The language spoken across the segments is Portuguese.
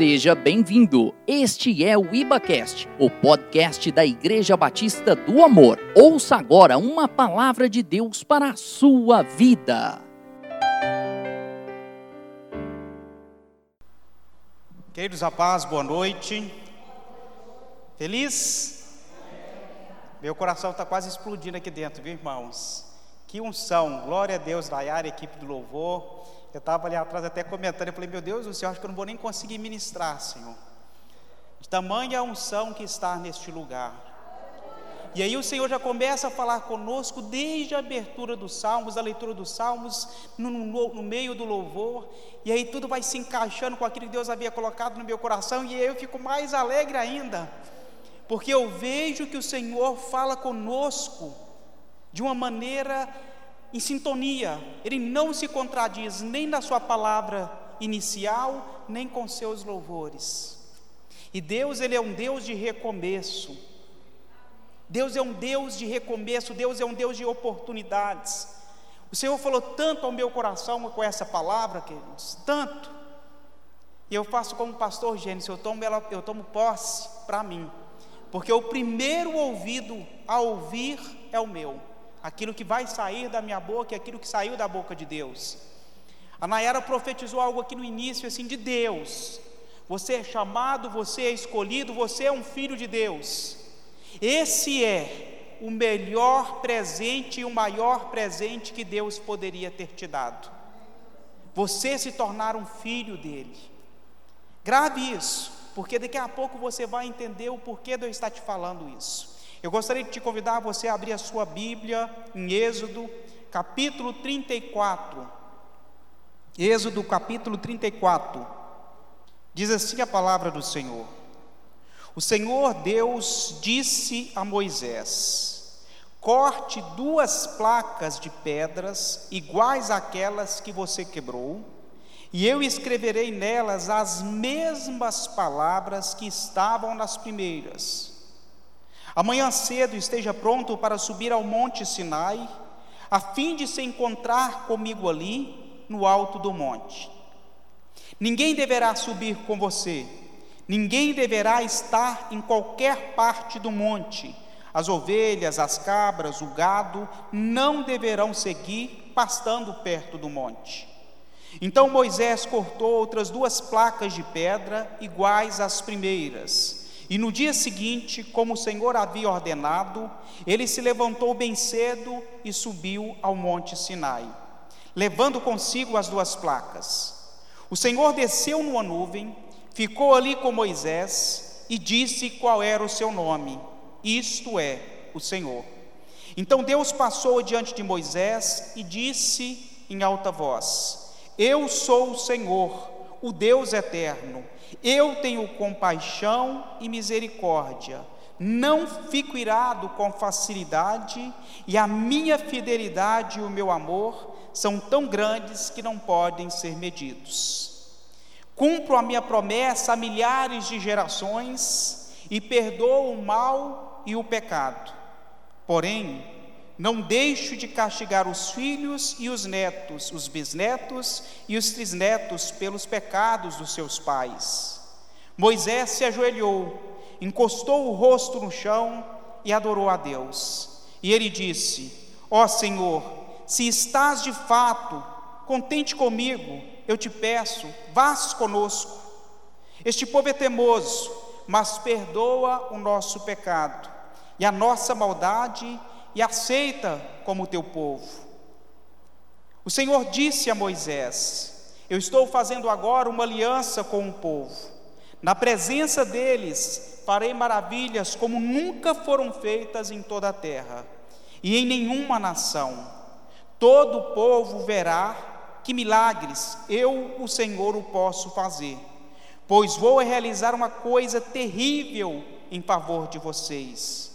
Seja bem-vindo. Este é o IbaCast, o podcast da Igreja Batista do Amor. Ouça agora uma palavra de Deus para a sua vida. Queridos rapazes, boa noite. Feliz? Meu coração está quase explodindo aqui dentro, viu, irmãos? Que unção, glória a Deus, Dayara, equipe do louvor. Eu estava ali atrás até comentando, eu falei, meu Deus do céu, acho que eu não vou nem conseguir ministrar, Senhor. De tamanha unção que está neste lugar. E aí o Senhor já começa a falar conosco desde a abertura dos salmos, a leitura dos salmos, no, no, no, meio do louvor, e aí tudo vai se encaixando com aquilo que Deus havia colocado no meu coração, e aí eu fico mais alegre ainda, porque eu vejo que o Senhor fala conosco de uma maneira em sintonia, ele não se contradiz nem na sua palavra inicial, nem com seus louvores. E Deus, ele é um Deus de recomeço. Deus é um Deus de recomeço, Deus é um Deus de oportunidades. O Senhor falou tanto ao meu coração com essa palavra, queridos, tanto. E eu faço como pastor Gênesis, eu tomo, ela, eu tomo posse para mim, porque o primeiro ouvido a ouvir é o meu aquilo que vai sair da minha boca e aquilo que saiu da boca de Deus. A Nayara profetizou algo aqui no início, assim, de Deus. Você é chamado, você é escolhido, você é um filho de Deus. Esse é o melhor presente e o maior presente que Deus poderia ter te dado. Você se tornar um filho dele. Grave isso, porque daqui a pouco você vai entender o porquê de eu estar te falando isso. Eu gostaria de te convidar a você a abrir a sua Bíblia em Êxodo, capítulo 34. Êxodo, capítulo 34. Diz assim a palavra do Senhor: O Senhor Deus disse a Moisés: Corte duas placas de pedras iguais àquelas que você quebrou, e eu escreverei nelas as mesmas palavras que estavam nas primeiras Amanhã cedo esteja pronto para subir ao monte Sinai, a fim de se encontrar comigo ali, no alto do monte. Ninguém deverá subir com você, ninguém deverá estar em qualquer parte do monte. As ovelhas, as cabras, o gado não deverão seguir pastando perto do monte. Então Moisés cortou outras duas placas de pedra iguais às primeiras e no dia seguinte, como o Senhor havia ordenado, ele se levantou bem cedo e subiu ao monte Sinai, levando consigo as duas placas. O Senhor desceu numa nuvem, ficou ali com Moisés e disse qual era o seu nome: Isto é o Senhor. Então Deus passou diante de Moisés e disse em alta voz: Eu sou o Senhor, o Deus eterno eu tenho compaixão e misericórdia, não fico irado com facilidade, e a minha fidelidade e o meu amor são tão grandes que não podem ser medidos. Cumpro a minha promessa a milhares de gerações e perdoo o mal e o pecado. Porém, não deixo de castigar os filhos e os netos, os bisnetos e os trisnetos pelos pecados dos seus pais. Moisés se ajoelhou, encostou o rosto no chão e adorou a Deus. E ele disse: Ó oh Senhor, se estás de fato contente comigo, eu te peço, vás conosco. Este povo é teimoso, mas perdoa o nosso pecado e a nossa maldade e aceita como teu povo. O Senhor disse a Moisés: Eu estou fazendo agora uma aliança com o povo. Na presença deles farei maravilhas como nunca foram feitas em toda a terra e em nenhuma nação. Todo o povo verá que milagres eu, o Senhor, o posso fazer, pois vou realizar uma coisa terrível em favor de vocês.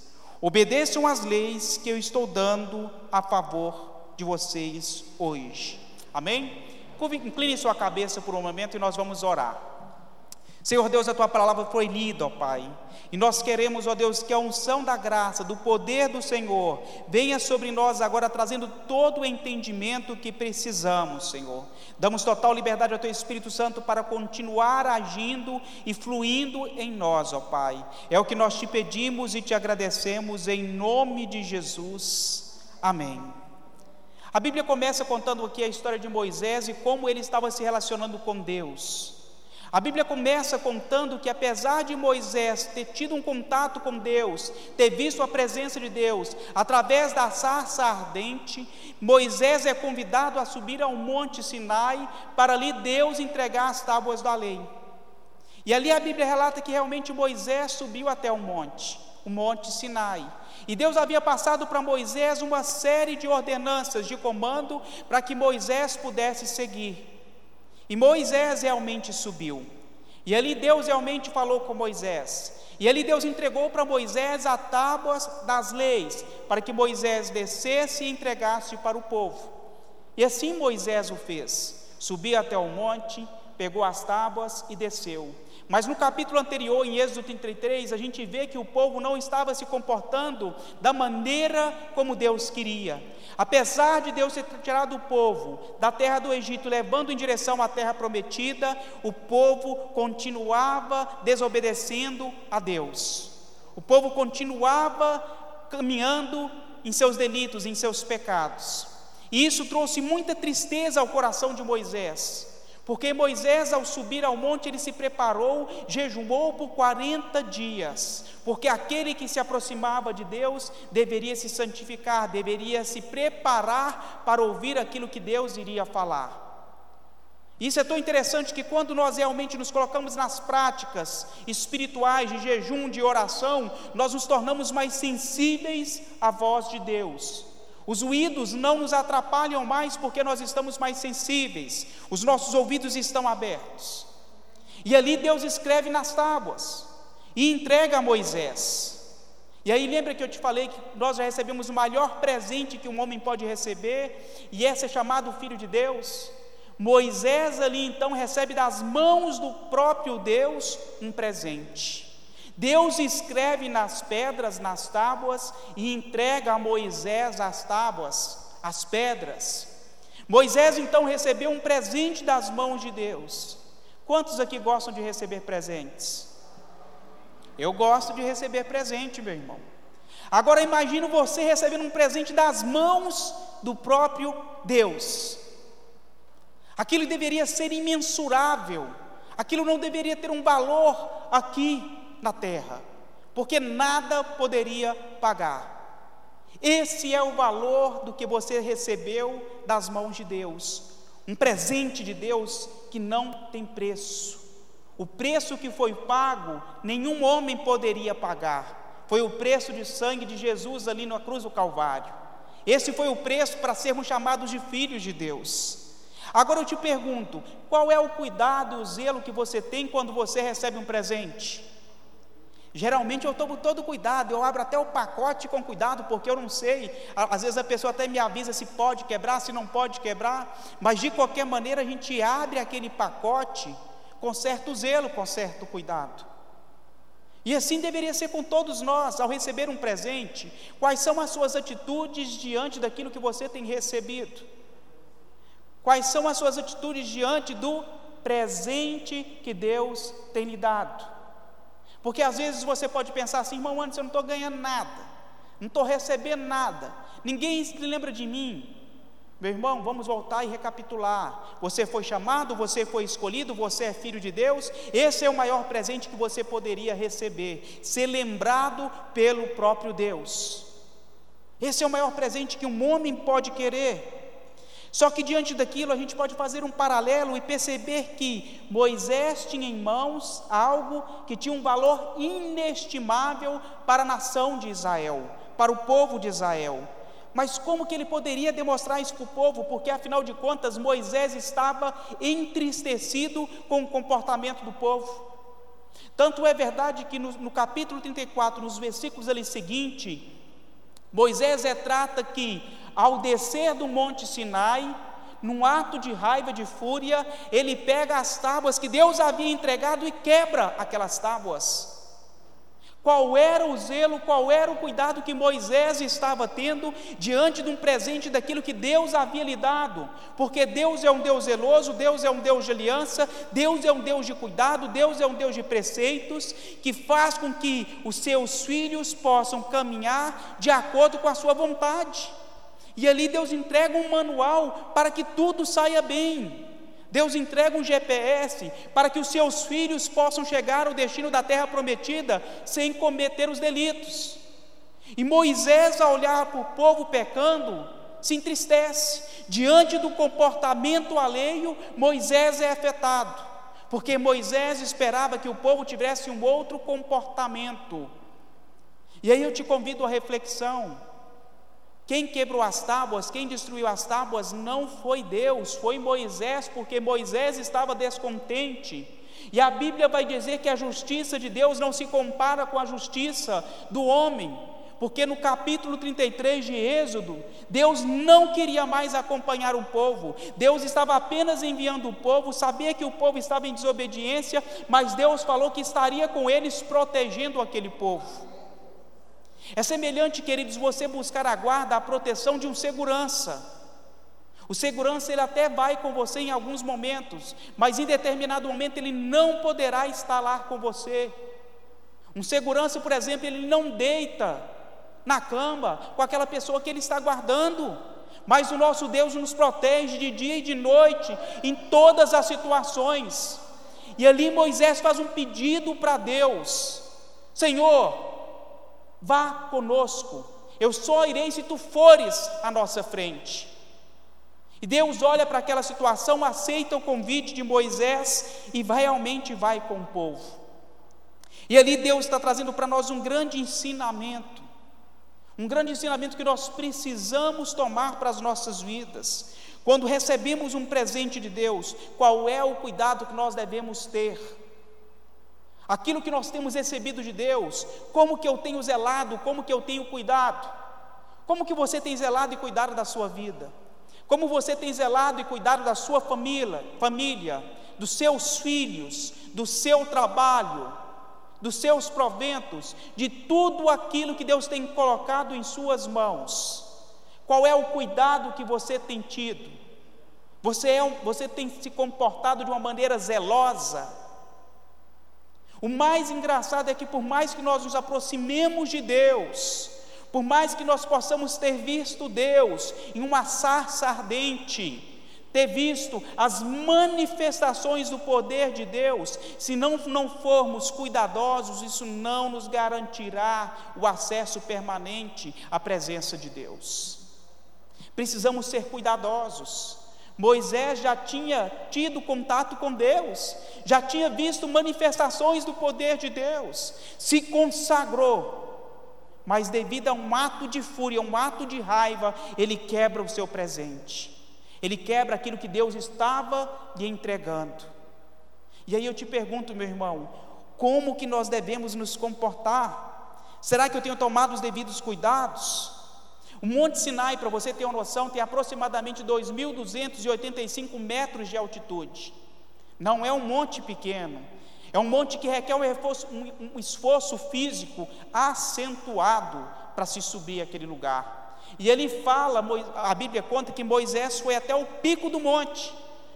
Obedeçam às leis que eu estou dando a favor de vocês hoje. Amém? Incline sua cabeça por um momento e nós vamos orar. Senhor Deus, a tua palavra foi lida, ó Pai. E nós queremos, ó Deus, que a unção da graça, do poder do Senhor, venha sobre nós agora, trazendo todo o entendimento que precisamos, Senhor. Damos total liberdade ao Teu Espírito Santo para continuar agindo e fluindo em nós, ó Pai. É o que nós te pedimos e te agradecemos em nome de Jesus. Amém. A Bíblia começa contando aqui a história de Moisés e como ele estava se relacionando com Deus. A Bíblia começa contando que, apesar de Moisés ter tido um contato com Deus, ter visto a presença de Deus através da sarça ardente, Moisés é convidado a subir ao Monte Sinai para ali Deus entregar as tábuas da lei. E ali a Bíblia relata que realmente Moisés subiu até o monte, o Monte Sinai. E Deus havia passado para Moisés uma série de ordenanças, de comando, para que Moisés pudesse seguir. E Moisés realmente subiu. E ali Deus realmente falou com Moisés. E ali Deus entregou para Moisés a tábuas das leis, para que Moisés descesse e entregasse para o povo. E assim Moisés o fez. Subiu até o monte, pegou as tábuas e desceu. Mas no capítulo anterior, em Êxodo 33, a gente vê que o povo não estava se comportando da maneira como Deus queria. Apesar de Deus ter tirado o povo da terra do Egito, levando em direção à terra prometida, o povo continuava desobedecendo a Deus. O povo continuava caminhando em seus delitos, em seus pecados. E isso trouxe muita tristeza ao coração de Moisés. Porque Moisés, ao subir ao monte, ele se preparou, jejuou por 40 dias, porque aquele que se aproximava de Deus deveria se santificar, deveria se preparar para ouvir aquilo que Deus iria falar. Isso é tão interessante que quando nós realmente nos colocamos nas práticas espirituais de jejum, de oração, nós nos tornamos mais sensíveis à voz de Deus. Os ruídos não nos atrapalham mais porque nós estamos mais sensíveis, os nossos ouvidos estão abertos. E ali Deus escreve nas tábuas e entrega a Moisés. E aí lembra que eu te falei que nós já recebemos o maior presente que um homem pode receber, e esse é chamado Filho de Deus. Moisés ali então recebe das mãos do próprio Deus um presente. Deus escreve nas pedras, nas tábuas, e entrega a Moisés as tábuas, as pedras. Moisés então recebeu um presente das mãos de Deus. Quantos aqui gostam de receber presentes? Eu gosto de receber presente, meu irmão. Agora imagine você recebendo um presente das mãos do próprio Deus. Aquilo deveria ser imensurável. Aquilo não deveria ter um valor aqui na terra, porque nada poderia pagar. Esse é o valor do que você recebeu das mãos de Deus, um presente de Deus que não tem preço. O preço que foi pago, nenhum homem poderia pagar. Foi o preço de sangue de Jesus ali na cruz do Calvário. Esse foi o preço para sermos chamados de filhos de Deus. Agora eu te pergunto: qual é o cuidado e o zelo que você tem quando você recebe um presente? Geralmente eu tomo todo cuidado, eu abro até o pacote com cuidado, porque eu não sei. Às vezes a pessoa até me avisa se pode quebrar, se não pode quebrar, mas de qualquer maneira a gente abre aquele pacote com certo zelo, com certo cuidado. E assim deveria ser com todos nós, ao receber um presente, quais são as suas atitudes diante daquilo que você tem recebido? Quais são as suas atitudes diante do presente que Deus tem lhe dado? Porque às vezes você pode pensar assim, irmão Anderson, eu não estou ganhando nada, não estou recebendo nada, ninguém se lembra de mim. Meu irmão, vamos voltar e recapitular. Você foi chamado, você foi escolhido, você é filho de Deus. Esse é o maior presente que você poderia receber, ser lembrado pelo próprio Deus. Esse é o maior presente que um homem pode querer. Só que diante daquilo a gente pode fazer um paralelo e perceber que Moisés tinha em mãos algo que tinha um valor inestimável para a nação de Israel, para o povo de Israel. Mas como que ele poderia demonstrar isso para o povo? Porque afinal de contas Moisés estava entristecido com o comportamento do povo. Tanto é verdade que no, no capítulo 34, nos versículos ali seguinte, Moisés retrata que ao descer do Monte Sinai, num ato de raiva, de fúria, ele pega as tábuas que Deus havia entregado e quebra aquelas tábuas. Qual era o zelo, qual era o cuidado que Moisés estava tendo diante de um presente daquilo que Deus havia lhe dado? Porque Deus é um Deus zeloso, Deus é um Deus de aliança, Deus é um Deus de cuidado, Deus é um Deus de preceitos, que faz com que os seus filhos possam caminhar de acordo com a sua vontade. E ali Deus entrega um manual para que tudo saia bem. Deus entrega um GPS para que os seus filhos possam chegar ao destino da terra prometida sem cometer os delitos. E Moisés, ao olhar para o povo pecando, se entristece. Diante do comportamento alheio, Moisés é afetado, porque Moisés esperava que o povo tivesse um outro comportamento. E aí eu te convido à reflexão. Quem quebrou as tábuas, quem destruiu as tábuas não foi Deus, foi Moisés, porque Moisés estava descontente. E a Bíblia vai dizer que a justiça de Deus não se compara com a justiça do homem, porque no capítulo 33 de Êxodo, Deus não queria mais acompanhar o povo, Deus estava apenas enviando o povo, sabia que o povo estava em desobediência, mas Deus falou que estaria com eles protegendo aquele povo. É semelhante, queridos, você buscar a guarda, a proteção de um segurança. O segurança ele até vai com você em alguns momentos, mas em determinado momento ele não poderá estar lá com você. Um segurança, por exemplo, ele não deita na cama com aquela pessoa que ele está guardando, mas o nosso Deus nos protege de dia e de noite em todas as situações. E ali Moisés faz um pedido para Deus: Senhor, vá conosco, eu só irei se tu fores à nossa frente. E Deus olha para aquela situação, aceita o convite de Moisés e realmente vai com o povo. E ali Deus está trazendo para nós um grande ensinamento, um grande ensinamento que nós precisamos tomar para as nossas vidas. Quando recebemos um presente de Deus, qual é o cuidado que nós devemos ter? Aquilo que nós temos recebido de Deus, como que eu tenho zelado, como que eu tenho cuidado? Como que você tem zelado e cuidado da sua vida? Como você tem zelado e cuidado da sua família, família, dos seus filhos, do seu trabalho, dos seus proventos, de tudo aquilo que Deus tem colocado em suas mãos? Qual é o cuidado que você tem tido? Você, é, você tem se comportado de uma maneira zelosa? O mais engraçado é que, por mais que nós nos aproximemos de Deus, por mais que nós possamos ter visto Deus em uma sarça ardente, ter visto as manifestações do poder de Deus, se não, não formos cuidadosos, isso não nos garantirá o acesso permanente à presença de Deus. Precisamos ser cuidadosos. Moisés já tinha tido contato com Deus, já tinha visto manifestações do poder de Deus, se consagrou, mas devido a um ato de fúria, um ato de raiva, ele quebra o seu presente, ele quebra aquilo que Deus estava lhe entregando. E aí eu te pergunto, meu irmão, como que nós devemos nos comportar? Será que eu tenho tomado os devidos cuidados? O Monte Sinai, para você ter uma noção, tem aproximadamente 2.285 metros de altitude. Não é um monte pequeno, é um monte que requer um um, um esforço físico acentuado para se subir aquele lugar. E ele fala, a Bíblia conta que Moisés foi até o pico do monte.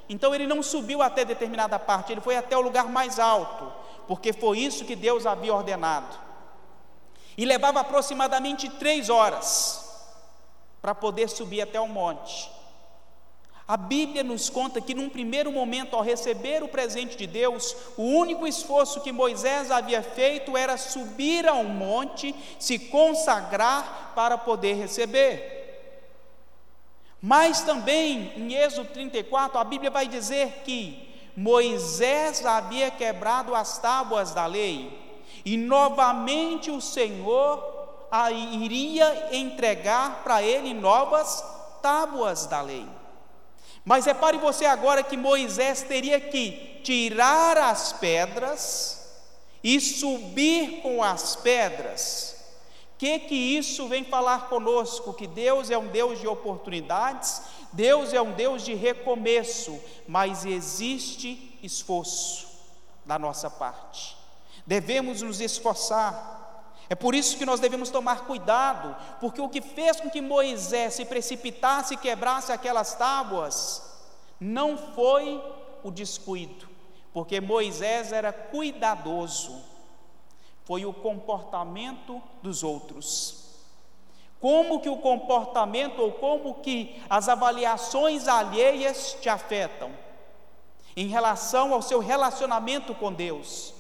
Então ele não subiu até determinada parte, ele foi até o lugar mais alto, porque foi isso que Deus havia ordenado. E levava aproximadamente três horas para poder subir até o monte. A Bíblia nos conta que, num primeiro momento, ao receber o presente de Deus, o único esforço que Moisés havia feito era subir ao monte, se consagrar para poder receber. Mas também, em Êxodo 34, a Bíblia vai dizer que Moisés havia quebrado as tábuas da lei, e novamente o Senhor iria entregar para ele novas tábuas da lei. Mas repare você agora que Moisés teria que tirar as pedras e subir com as pedras. que que isso vem falar conosco? Que Deus é um Deus de oportunidades, Deus é um Deus de recomeço, mas existe esforço da nossa parte. Devemos nos esforçar. É por isso que nós devemos tomar cuidado, porque o que fez com que Moisés se precipitasse e quebrasse aquelas tábuas não foi o descuido, porque Moisés era cuidadoso, foi o comportamento dos outros. Como que o comportamento ou como que as avaliações alheias te afetam em relação ao seu relacionamento com Deus?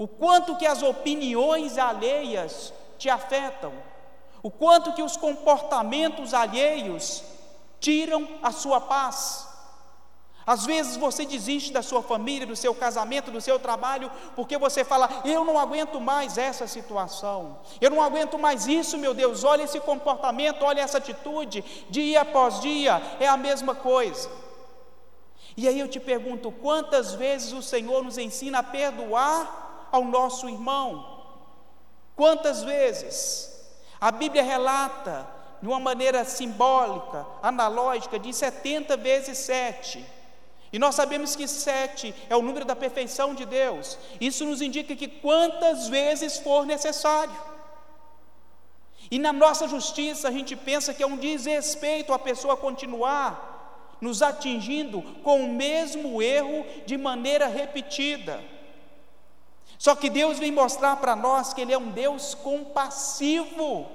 O quanto que as opiniões alheias te afetam? O quanto que os comportamentos alheios tiram a sua paz? Às vezes você desiste da sua família, do seu casamento, do seu trabalho, porque você fala: Eu não aguento mais essa situação, eu não aguento mais isso, meu Deus. Olha esse comportamento, olha essa atitude, dia após dia, é a mesma coisa. E aí eu te pergunto: quantas vezes o Senhor nos ensina a perdoar ao nosso irmão? Quantas vezes? A Bíblia relata, de uma maneira simbólica, analógica, de 70 vezes 7 e nós sabemos que sete é o número da perfeição de Deus. Isso nos indica que quantas vezes for necessário. E na nossa justiça a gente pensa que é um desrespeito a pessoa continuar nos atingindo com o mesmo erro de maneira repetida. Só que Deus vem mostrar para nós que Ele é um Deus compassivo,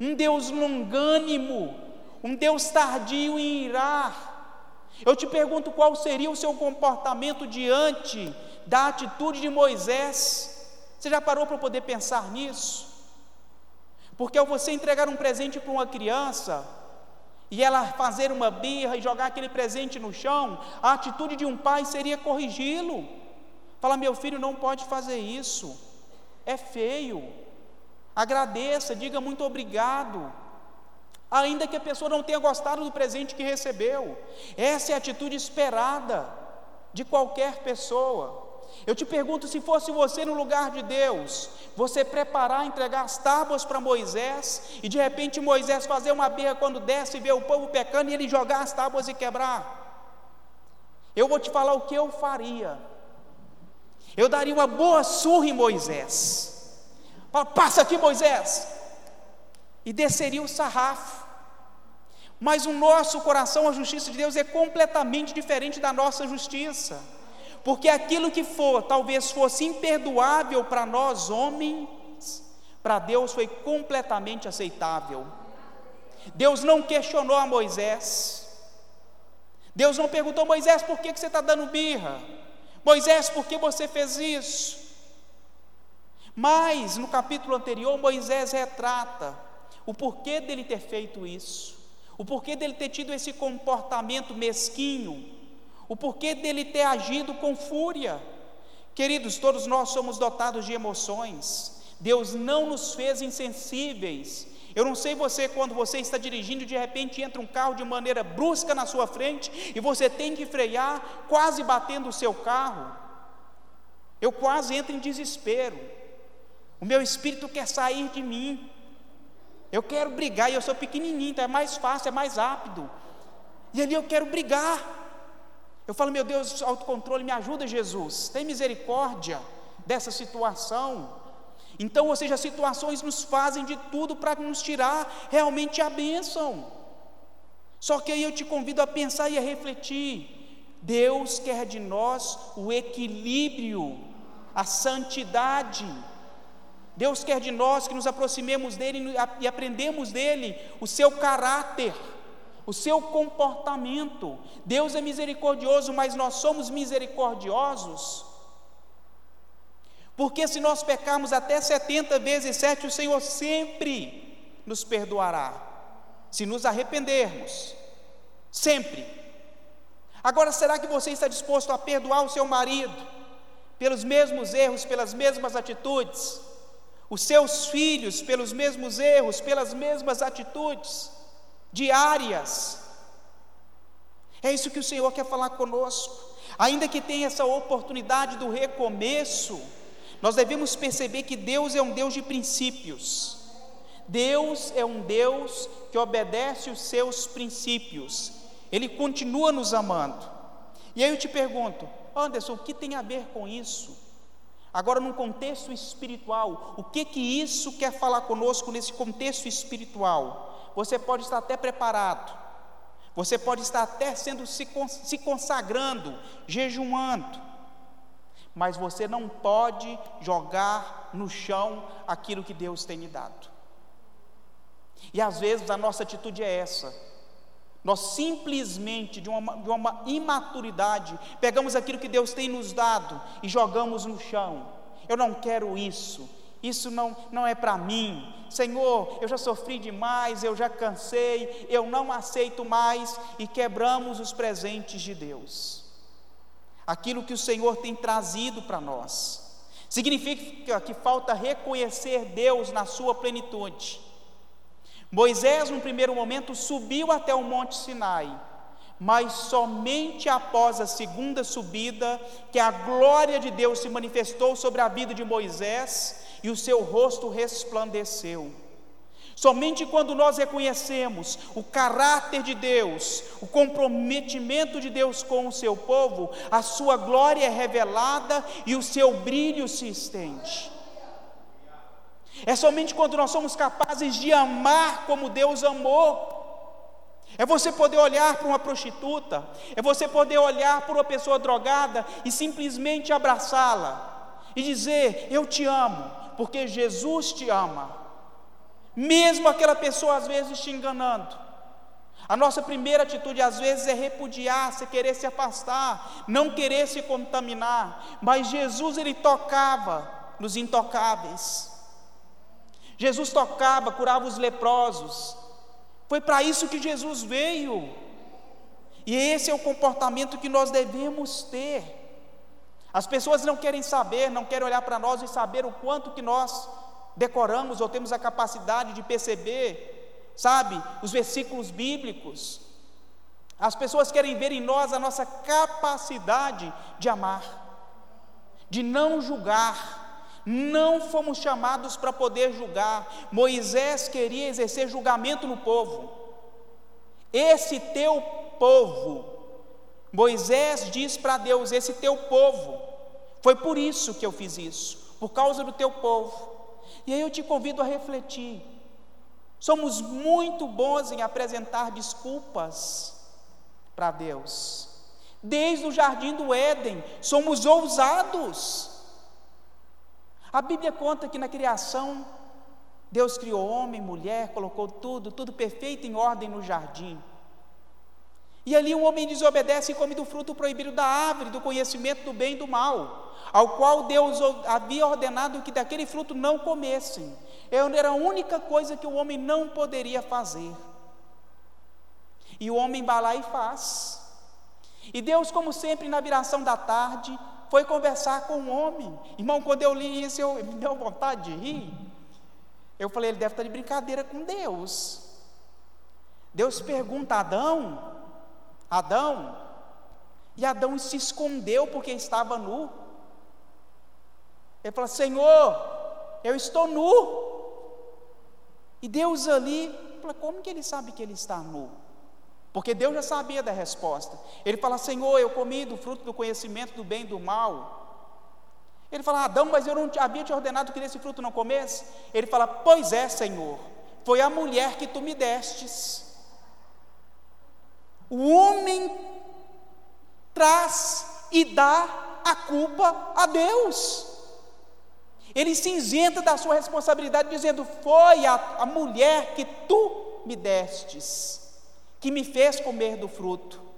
um Deus longânimo, um Deus tardio em irar eu te pergunto qual seria o seu comportamento diante da atitude de Moisés. Você já parou para poder pensar nisso? Porque ao você entregar um presente para uma criança e ela fazer uma birra e jogar aquele presente no chão, a atitude de um pai seria corrigi-lo. Falar: meu filho não pode fazer isso, é feio. Agradeça, diga muito obrigado ainda que a pessoa não tenha gostado do presente que recebeu. Essa é a atitude esperada de qualquer pessoa. Eu te pergunto: se fosse você no lugar de Deus, você preparar, entregar as tábuas para Moisés, e de repente Moisés fazer uma berra quando desce e ver o povo pecando e ele jogar as tábuas e quebrar? Eu vou te falar o que eu faria. Eu daria uma boa surra em Moisés. Fala, passa aqui, Moisés e desceria o sarrafo. Mas o nosso coração, a justiça de Deus, é completamente diferente da nossa justiça. Porque aquilo que for, talvez fosse imperdoável para nós homens, para Deus foi completamente aceitável. Deus não questionou a Moisés. Deus não perguntou, Moisés, por que, que você está dando birra? Moisés, por que você fez isso? Mas no capítulo anterior, Moisés retrata o porquê dele ter feito isso, o porquê dele ter tido esse comportamento mesquinho, o porquê dele ter agido com fúria. Queridos, todos nós somos dotados de emoções, Deus não nos fez insensíveis. Eu não sei você, quando você está dirigindo, de repente entra um carro de maneira brusca na sua frente e você tem que frear, quase batendo o seu carro. Eu quase entro em desespero. O meu espírito quer sair de mim. Eu quero brigar e eu sou pequenininho, então é mais fácil, é mais rápido. E ali eu quero brigar. Eu falo, meu Deus, autocontrole, me ajuda, Jesus. Tem misericórdia dessa situação. Então, ou seja, as situações nos fazem de tudo para nos tirar realmente a bênção. Só que aí eu te convido a pensar e a refletir. Deus quer de nós o equilíbrio, a santidade. Deus quer de nós que nos aproximemos dele e aprendemos dele o seu caráter, o seu comportamento. Deus é misericordioso, mas nós somos misericordiosos. Porque se nós pecarmos até 70 vezes 7, o Senhor sempre nos perdoará. Se nos arrependermos, sempre. Agora, será que você está disposto a perdoar o seu marido pelos mesmos erros, pelas mesmas atitudes? os seus filhos pelos mesmos erros, pelas mesmas atitudes diárias. É isso que o Senhor quer falar conosco. Ainda que tenha essa oportunidade do recomeço, nós devemos perceber que Deus é um Deus de princípios. Deus é um Deus que obedece os seus princípios. Ele continua nos amando. E aí eu te pergunto, Anderson, o que tem a ver com isso? Agora, num contexto espiritual, o que que isso quer falar conosco nesse contexto espiritual? Você pode estar até preparado, você pode estar até sendo se consagrando, jejuando, mas você não pode jogar no chão aquilo que Deus tem lhe dado. E às vezes a nossa atitude é essa. Nós simplesmente, de uma, de uma imaturidade, pegamos aquilo que Deus tem nos dado e jogamos no chão. Eu não quero isso, isso não, não é para mim. Senhor, eu já sofri demais, eu já cansei, eu não aceito mais e quebramos os presentes de Deus aquilo que o Senhor tem trazido para nós. Significa que falta reconhecer Deus na sua plenitude. Moisés, no primeiro momento, subiu até o Monte Sinai, mas somente após a segunda subida, que a glória de Deus se manifestou sobre a vida de Moisés e o seu rosto resplandeceu. Somente quando nós reconhecemos o caráter de Deus, o comprometimento de Deus com o seu povo, a sua glória é revelada e o seu brilho se estende. É somente quando nós somos capazes de amar como Deus amou. É você poder olhar para uma prostituta, é você poder olhar para uma pessoa drogada e simplesmente abraçá-la e dizer: Eu te amo, porque Jesus te ama mesmo aquela pessoa às vezes te enganando. A nossa primeira atitude às vezes é repudiar, se querer se afastar, não querer se contaminar, mas Jesus ele tocava nos intocáveis. Jesus tocava, curava os leprosos. Foi para isso que Jesus veio. E esse é o comportamento que nós devemos ter. As pessoas não querem saber, não querem olhar para nós e saber o quanto que nós decoramos ou temos a capacidade de perceber, sabe, os versículos bíblicos. As pessoas querem ver em nós a nossa capacidade de amar, de não julgar. Não fomos chamados para poder julgar. Moisés queria exercer julgamento no povo. Esse teu povo, Moisés diz para Deus: Esse teu povo, foi por isso que eu fiz isso, por causa do teu povo. E aí eu te convido a refletir. Somos muito bons em apresentar desculpas para Deus. Desde o jardim do Éden, somos ousados. A Bíblia conta que na criação, Deus criou homem, mulher, colocou tudo, tudo perfeito em ordem no jardim. E ali um homem desobedece e come do fruto proibido da árvore, do conhecimento do bem e do mal ao qual Deus havia ordenado que daquele fruto não comessem. Era a única coisa que o homem não poderia fazer. E o homem vai lá e faz. E Deus, como sempre, na viração da tarde, foi conversar com o homem. Irmão, quando eu li isso, eu, me deu vontade de rir. Eu falei, ele deve estar de brincadeira com Deus. Deus pergunta a Adão, Adão, e Adão se escondeu porque estava nu. Ele fala: Senhor, eu estou nu. E Deus ali, fala: Como que ele sabe que ele está nu? Porque Deus já sabia da resposta. Ele fala: Senhor, eu comi do fruto do conhecimento do bem e do mal. Ele fala: Adão, mas eu não havia te ordenado que desse fruto não comesse? Ele fala: Pois é, Senhor, foi a mulher que tu me destes. O homem traz e dá a culpa a Deus. Ele se isenta da sua responsabilidade, dizendo: Foi a, a mulher que tu me destes, que me fez comer do fruto.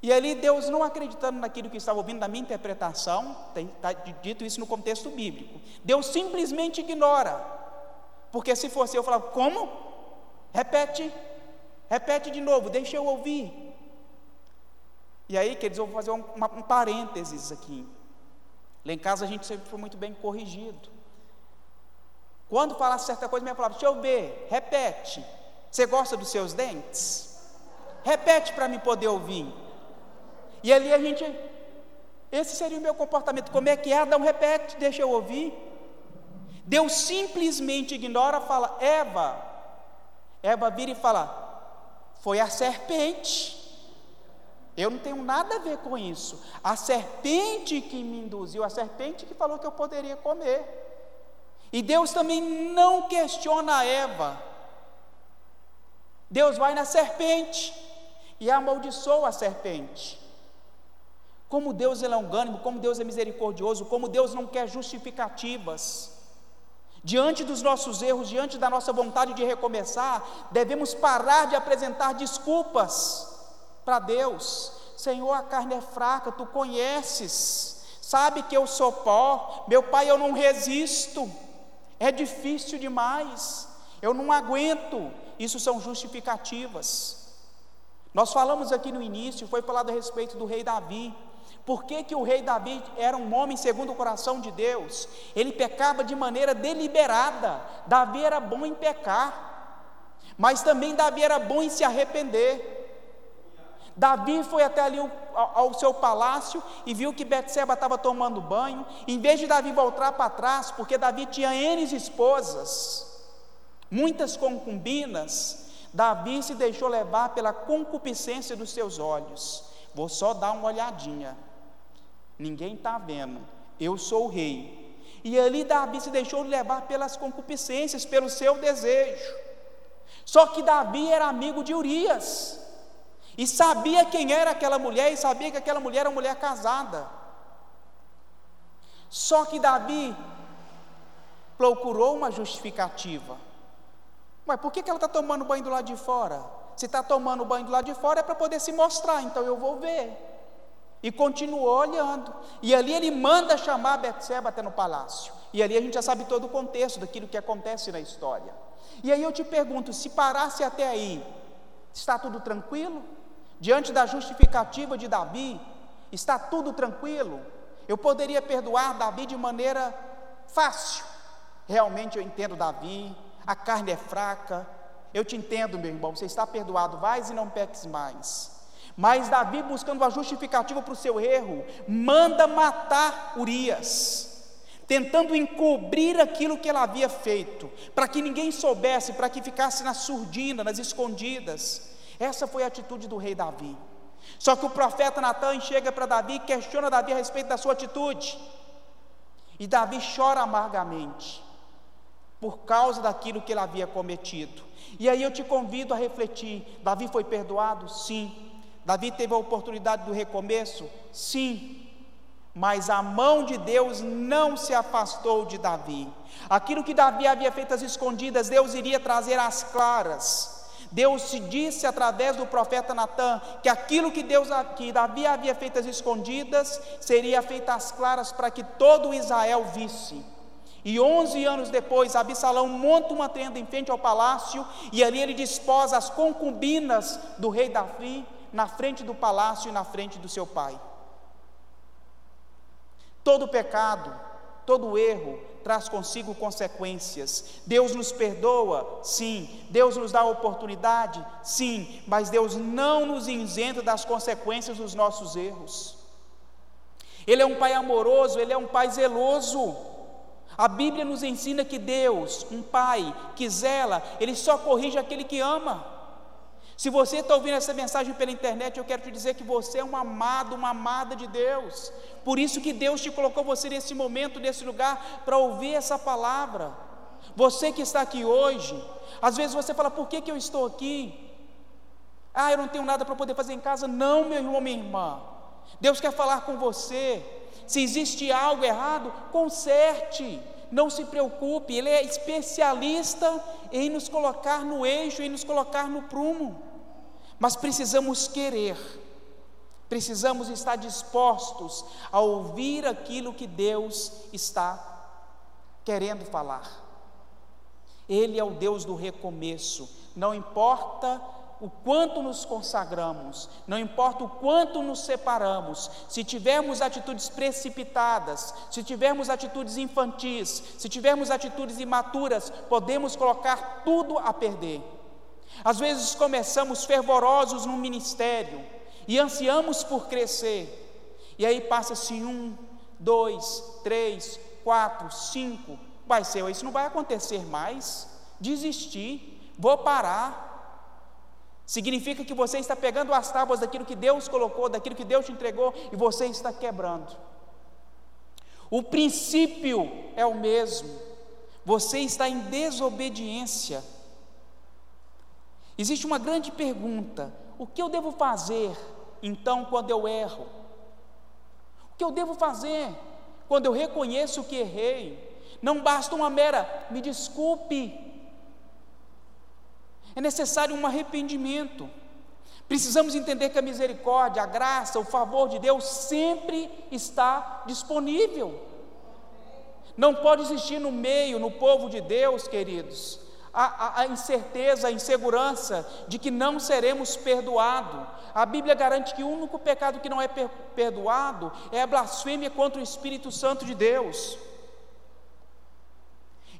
E ali Deus, não acreditando naquilo que estava ouvindo, na minha interpretação, está dito isso no contexto bíblico, Deus simplesmente ignora, porque se fosse eu, falava: Como? Repete, repete de novo, deixa eu ouvir. E aí, queridos, eu vou fazer um, um parênteses aqui. Lá em casa a gente sempre foi muito bem corrigido. Quando falasse certa coisa, minha palavra, deixa eu ver, repete. Você gosta dos seus dentes? Repete para mim poder ouvir. E ali a gente Esse seria o meu comportamento. Como é que é? Adão repete, deixa eu ouvir. Deus simplesmente ignora, fala, Eva. Eva vira e fala, foi a serpente. Eu não tenho nada a ver com isso. A serpente que me induziu, a serpente que falou que eu poderia comer. E Deus também não questiona a Eva. Deus vai na serpente e amaldiçoa a serpente. Como Deus é longânimo, como Deus é misericordioso, como Deus não quer justificativas. Diante dos nossos erros, diante da nossa vontade de recomeçar, devemos parar de apresentar desculpas para Deus. Senhor, a carne é fraca, tu conheces, sabe que eu sou pó, meu pai, eu não resisto, é difícil demais, eu não aguento. Isso são justificativas. Nós falamos aqui no início, foi falado a respeito do rei Davi. Por que, que o rei Davi era um homem segundo o coração de Deus? Ele pecava de maneira deliberada. Davi era bom em pecar, mas também Davi era bom em se arrepender. Davi foi até ali ao, seu palácio e viu que Betseba estava tomando banho. Em vez de Davi voltar para trás, porque Davi tinha N esposas, muitas concubinas, Davi se deixou levar pela concupiscência dos seus olhos. Vou só dar uma olhadinha ninguém está vendo, eu sou o rei. E ali Davi se deixou levar pelas concupiscências, pelo seu desejo. Só que Davi era amigo de Urias, e sabia quem era aquela mulher, e sabia que aquela mulher era uma mulher casada. Só que Davi procurou uma justificativa. Mas por que, que ela está tomando banho do lado de fora? Se está tomando banho do lado de fora é para poder se mostrar, então eu vou ver. E continuou olhando. E ali ele manda chamar Betseba até no palácio. E ali a gente já sabe todo o contexto daquilo que acontece na história. E aí eu te pergunto, se parasse até aí, está tudo tranquilo? Diante da justificativa de Davi, está tudo tranquilo? Eu poderia perdoar Davi de maneira fácil. Realmente eu entendo Davi, a carne é fraca. Eu te entendo, meu irmão, você está perdoado, vais e não peques mais. Mas Davi, buscando a justificativa para o seu erro, manda matar Urias, tentando encobrir aquilo que ela havia feito, para que ninguém soubesse, para que ficasse na surdina, nas escondidas. Essa foi a atitude do rei Davi. Só que o profeta Natan chega para Davi e questiona Davi a respeito da sua atitude. E Davi chora amargamente por causa daquilo que ele havia cometido. E aí eu te convido a refletir: Davi foi perdoado? Sim. Davi teve a oportunidade do recomeço? Sim, mas a mão de Deus não se afastou de Davi. Aquilo que Davi havia feito às escondidas, Deus iria trazer às claras. Deus se disse através do profeta Natan que aquilo que Deus que Davi havia feito às escondidas seria feito às claras para que todo Israel visse. E onze anos depois, Absalão monta uma tenda em frente ao palácio e ali ele desposa as concubinas do rei Davi na frente do palácio e na frente do seu pai. Todo pecado, todo erro traz consigo consequências. Deus nos perdoa? Sim. Deus nos dá oportunidade? Sim. Mas Deus não nos isenta das consequências dos nossos erros. Ele é um pai amoroso, ele é um pai zeloso. A Bíblia nos ensina que Deus, um pai que zela, ele só corrige aquele que ama. Se você está ouvindo essa mensagem pela internet, eu quero te dizer que você é um amado, uma amada de Deus. Por isso que Deus te colocou você nesse momento, nesse lugar, para ouvir essa palavra. Você que está aqui hoje, às vezes você fala, por que, que eu estou aqui? Ah, eu não tenho nada para poder fazer em casa. Não, meu irmão, minha irmã. Deus quer falar com você. Se existe algo errado, conserte não se preocupe, Ele é especialista em nos colocar no eixo, em nos colocar no prumo. Mas precisamos querer, precisamos estar dispostos a ouvir aquilo que Deus está querendo falar. Ele é o Deus do recomeço, não importa o quanto nos consagramos, não importa o quanto nos separamos, se tivermos atitudes precipitadas, se tivermos atitudes infantis, se tivermos atitudes imaturas, podemos colocar tudo a perder. Às vezes começamos fervorosos no ministério e ansiamos por crescer, E aí passa-se um, dois, três, quatro, cinco. Vai ser, isso não vai acontecer mais. Desistir, vou parar. Significa que você está pegando as tábuas daquilo que Deus colocou, daquilo que Deus te entregou, e você está quebrando. O princípio é o mesmo. Você está em desobediência. Existe uma grande pergunta: o que eu devo fazer então quando eu erro? O que eu devo fazer quando eu reconheço que errei? Não basta uma mera me desculpe. É necessário um arrependimento. Precisamos entender que a misericórdia, a graça, o favor de Deus sempre está disponível. Não pode existir no meio, no povo de Deus, queridos, a, a, a, incerteza, a insegurança de que não seremos perdoados. A Bíblia garante que o único pecado que não é per, perdoado é a blasfêmia contra o Espírito Santo de Deus.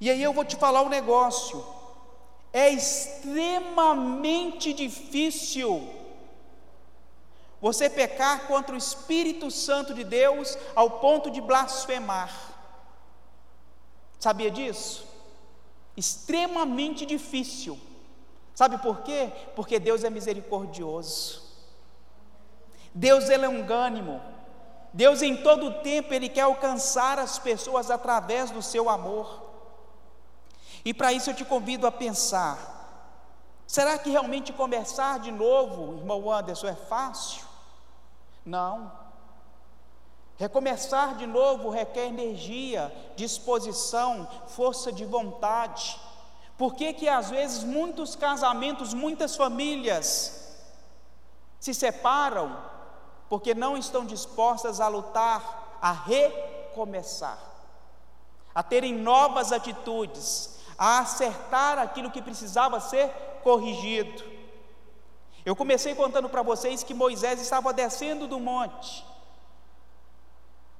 E aí eu vou te falar um negócio: é extremamente difícil você pecar contra o Espírito Santo de Deus ao ponto de blasfemar. Sabia disso? Extremamente difícil. Sabe por quê? Porque Deus é misericordioso. Deus ele é ungânimo. Deus em todo o tempo ele quer alcançar as pessoas através do seu amor. E para isso eu te convido a pensar: será que realmente começar de novo, irmão Anderson, é fácil? Não. Recomeçar de novo requer energia, disposição, força de vontade. Por que que às vezes muitos casamentos, muitas famílias se separam? Porque não estão dispostas a lutar, a recomeçar, a terem novas atitudes, a acertar aquilo que precisava ser corrigido. Eu comecei contando para vocês que Moisés estava descendo do monte.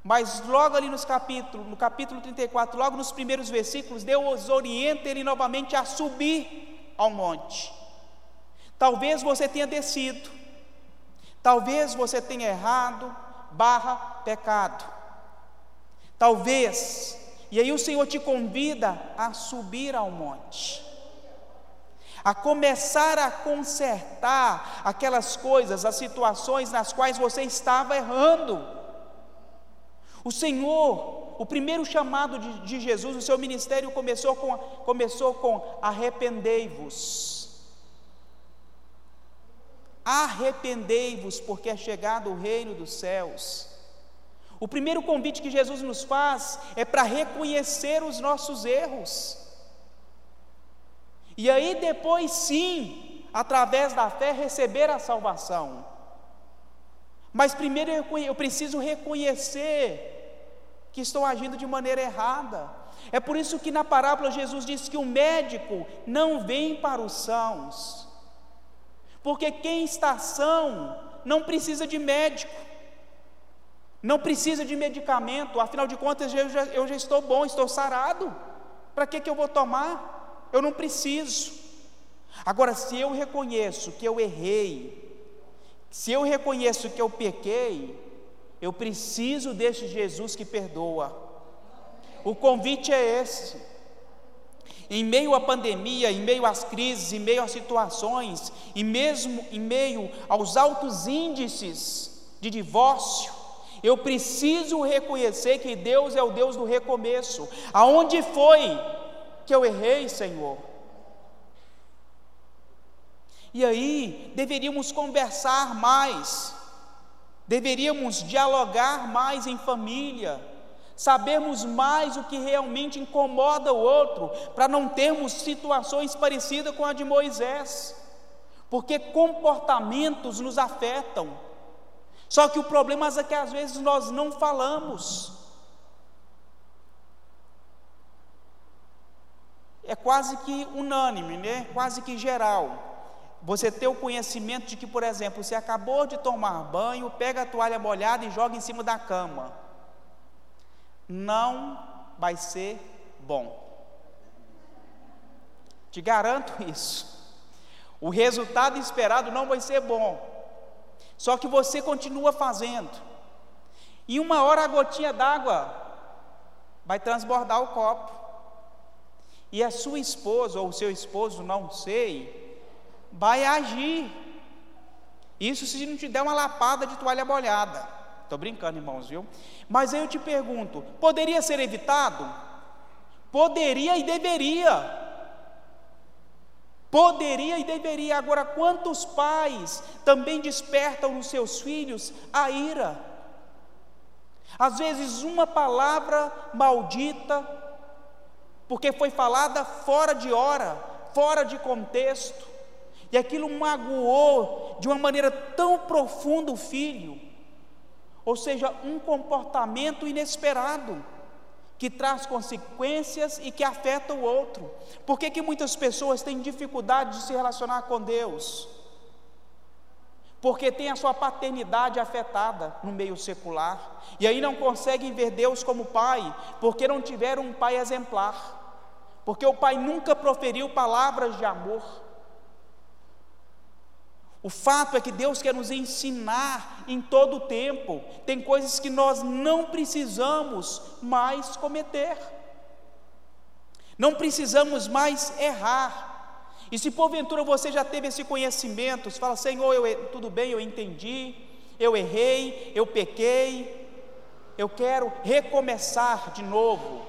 Mas logo ali nos capítulos, no capítulo 34, logo nos primeiros versículos, Deus orienta ele novamente a subir ao monte. Talvez você tenha descido, talvez você tenha errado, barra pecado. Talvez, e aí o Senhor te convida a subir ao monte a começar a consertar aquelas coisas, as situações nas quais você estava errando. O Senhor, o primeiro chamado de, de Jesus, o seu ministério começou com, começou com arrependei-vos. Arrependei-vos, porque é chegado o reino dos céus. O primeiro convite que Jesus nos faz é para reconhecer os nossos erros. E aí depois sim, através da fé, receber a salvação. Mas primeiro eu preciso reconhecer que estou agindo de maneira errada. É por isso que na parábola Jesus diz que o médico não vem para os sãos, porque quem está são não precisa de médico, não precisa de medicamento, afinal de contas eu já, eu já estou bom, estou sarado, para que, que eu vou tomar? eu não preciso. Agora, se eu reconheço que eu errei, se eu reconheço que eu pequei, eu preciso deste Jesus que perdoa. O convite é esse. Em meio à pandemia, em meio às crises, em meio às situações, e mesmo em meio aos altos índices de divórcio, eu preciso reconhecer que Deus é o Deus do recomeço. Aonde foi que eu errei, Senhor. E aí, deveríamos conversar mais, deveríamos dialogar mais em família, sabermos mais o que realmente incomoda o outro, para não termos situações parecidas com a de Moisés, porque comportamentos nos afetam. Só que o problema é que às vezes nós não falamos. é quase que unânime, né? quase que geral. Você ter o conhecimento de que, por exemplo, você acabou de tomar banho, pega a toalha molhada e joga em cima da cama. Não vai ser bom. Te garanto isso. O resultado esperado não vai ser bom. Só que você continua fazendo. Em uma hora a gotinha d'água vai transbordar o copo. E a sua esposa ou o seu esposo, não sei, vai agir. Isso se não te der uma lapada de toalha molhada. Estou brincando, irmãos, viu? Mas aí eu te pergunto: poderia ser evitado? Poderia e deveria. Poderia e deveria. Agora, quantos pais também despertam nos seus filhos a ira? Às vezes, uma palavra maldita, porque foi falada fora de hora, fora de contexto, e aquilo magoou de uma maneira tão profunda o filho, ou seja, um comportamento inesperado que traz consequências e que afeta o outro. Por que, que muitas pessoas têm dificuldade de se relacionar com Deus? Porque tem a sua paternidade afetada no meio secular, e aí não conseguem ver Deus como pai, porque não tiveram um pai exemplar, porque o pai nunca proferiu palavras de amor, o fato é que Deus quer nos ensinar em todo o tempo. Tem coisas que nós não precisamos mais cometer. Não precisamos mais errar. E se porventura você já teve esse conhecimento, você fala: Senhor, eu, tudo bem, eu entendi, eu errei, eu pequei, eu quero recomeçar de novo.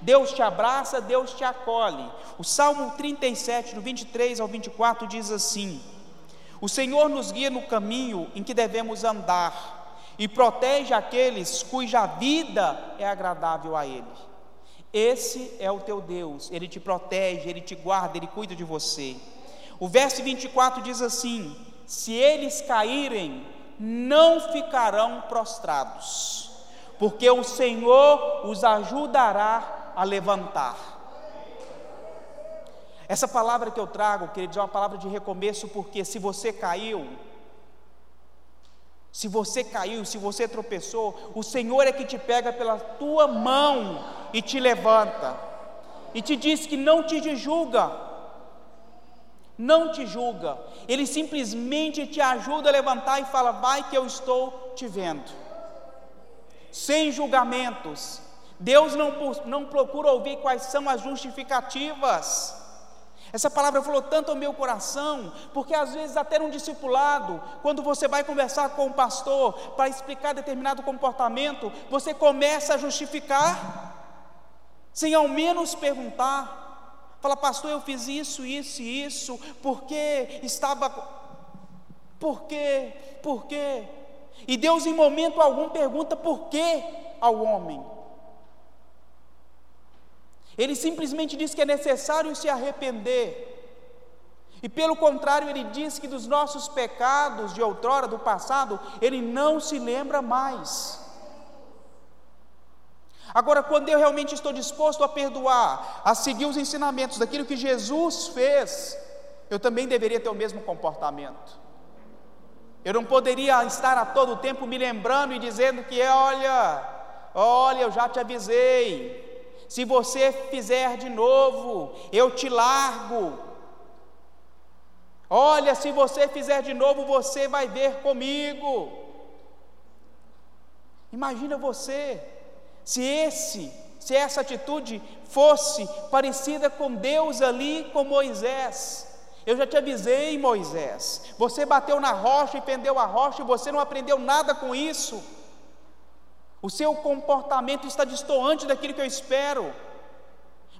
Deus te abraça, Deus te acolhe. O Salmo 37, do 23 ao 24, diz assim: O Senhor nos guia no caminho em que devemos andar e protege aqueles cuja vida é agradável a Ele. Esse é o teu Deus, Ele te protege, Ele te guarda, Ele cuida de você. O verso 24 diz assim: Se eles caírem, não ficarão prostrados, porque o Senhor os ajudará a levantar. Essa palavra que eu trago, queridos, é uma palavra de recomeço, porque se você caiu, se você caiu, se você tropeçou, o Senhor é que te pega pela tua mão e te levanta, e te diz que não te julga, não te julga, Ele simplesmente te ajuda a levantar e fala: Vai que eu estou te vendo, sem julgamentos, Deus não, não procura ouvir quais são as justificativas. Essa palavra falou tanto ao meu coração, porque às vezes, até num discipulado, quando você vai conversar com o pastor para explicar determinado comportamento, você começa a justificar, sem ao menos perguntar. Fala, pastor, eu fiz isso, isso e isso, porque estava. Por quê? Por quê? E Deus, em momento algum, pergunta por quê ao homem. Ele simplesmente diz que é necessário se arrepender. E pelo contrário, ele diz que dos nossos pecados de outrora, do passado, ele não se lembra mais. Agora, quando eu realmente estou disposto a perdoar, a seguir os ensinamentos daquilo que Jesus fez, eu também deveria ter o mesmo comportamento. Eu não poderia estar a todo tempo me lembrando e dizendo que, olha, olha, eu já te avisei, se você fizer de novo, eu te largo. Olha, se você fizer de novo, você vai ver comigo. Imagina você, se esse, se essa atitude fosse parecida com Deus ali com Moisés. Eu já te avisei, Moisés. Você bateu na rocha e pendeu a rocha e você não aprendeu nada com isso. O seu comportamento está distoante daquilo que eu espero.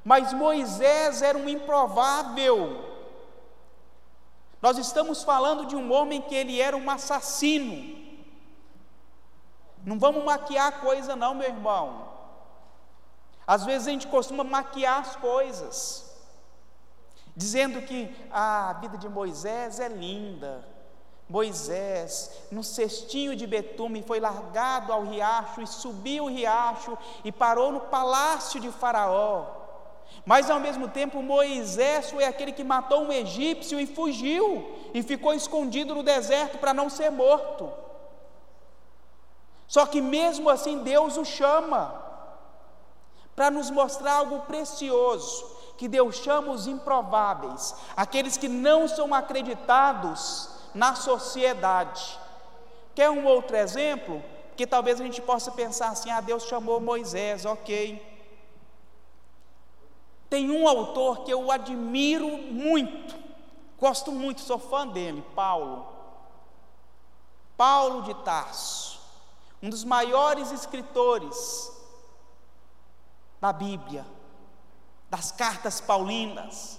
Mas Moisés era um improvável. Nós estamos falando de um homem que ele era um assassino. Não vamos maquiar a coisa não, meu irmão. Às vezes a gente costuma maquiar as coisas, dizendo que ah, a vida de Moisés é linda, Moisés, no cestinho de betume, foi largado ao riacho e subiu o riacho e parou no palácio de Faraó. Mas ao mesmo tempo, Moisés foi aquele que matou um egípcio e fugiu e ficou escondido no deserto para não ser morto. Só que mesmo assim, Deus o chama para nos mostrar algo precioso, que Deus chama os improváveis, aqueles que não são acreditados na sociedade. Quer um outro exemplo? Porque talvez a gente possa pensar assim: ah, Deus chamou Moisés, ok. Tem um autor que eu admiro muito, gosto muito, sou fã dele, Paulo. Paulo de Tarso, um dos maiores escritores da Bíblia, das cartas paulinas,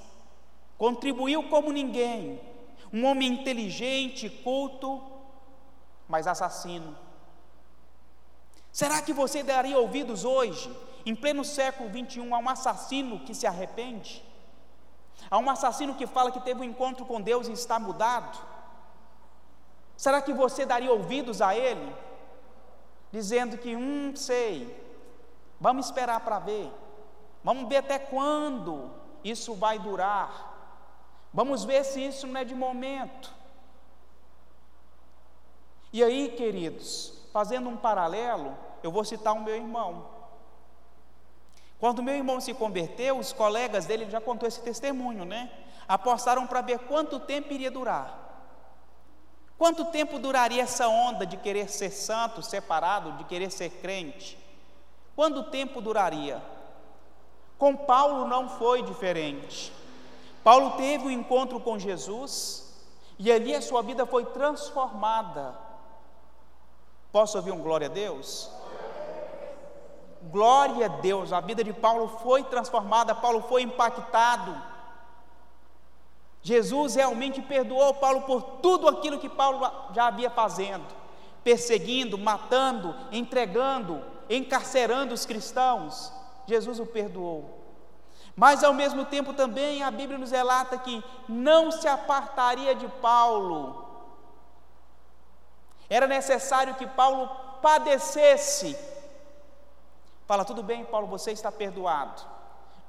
contribuiu como ninguém, um homem inteligente, culto, mas assassino. Será que você daria ouvidos hoje, em pleno século 21, a um assassino que se arrepende? A um assassino que fala que teve um encontro com Deus e está mudado? Será que você daria ouvidos a ele? Dizendo que, hum, sei, vamos esperar para ver, vamos ver até quando isso vai durar. Vamos ver se isso não é de momento. E aí, queridos, fazendo um paralelo, eu vou citar o meu irmão. Quando meu irmão se converteu, os colegas dele, ele já contou esse testemunho, né? Apostaram para ver quanto tempo iria durar. Quanto tempo duraria essa onda de querer ser santo, separado, de querer ser crente? Quanto tempo duraria? Com Paulo não foi diferente. Paulo teve um encontro com Jesus e ali a sua vida foi transformada. Posso ouvir um glória a Deus? Glória a Deus, a vida de Paulo foi transformada, Paulo foi impactado. Jesus realmente perdoou Paulo por tudo aquilo que Paulo já havia fazendo, perseguindo, matando, entregando, encarcerando os cristãos. Jesus o perdoou. Mas ao mesmo tempo também a Bíblia nos relata que não se apartaria de Paulo. Era necessário que Paulo padecesse. Fala, tudo bem, Paulo, você está perdoado.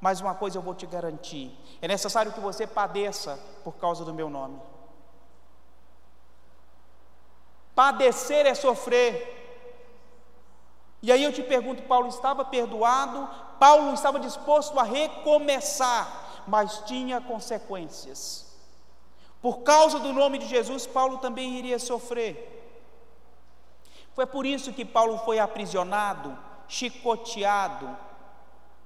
Mas uma coisa eu vou te garantir: é necessário que você padeça por causa do meu nome. Padecer é sofrer. E aí eu te pergunto: Paulo estava perdoado? Paulo estava disposto a recomeçar, mas tinha consequências. Por causa do nome de Jesus, Paulo também iria sofrer. Foi por isso que Paulo foi aprisionado, chicoteado.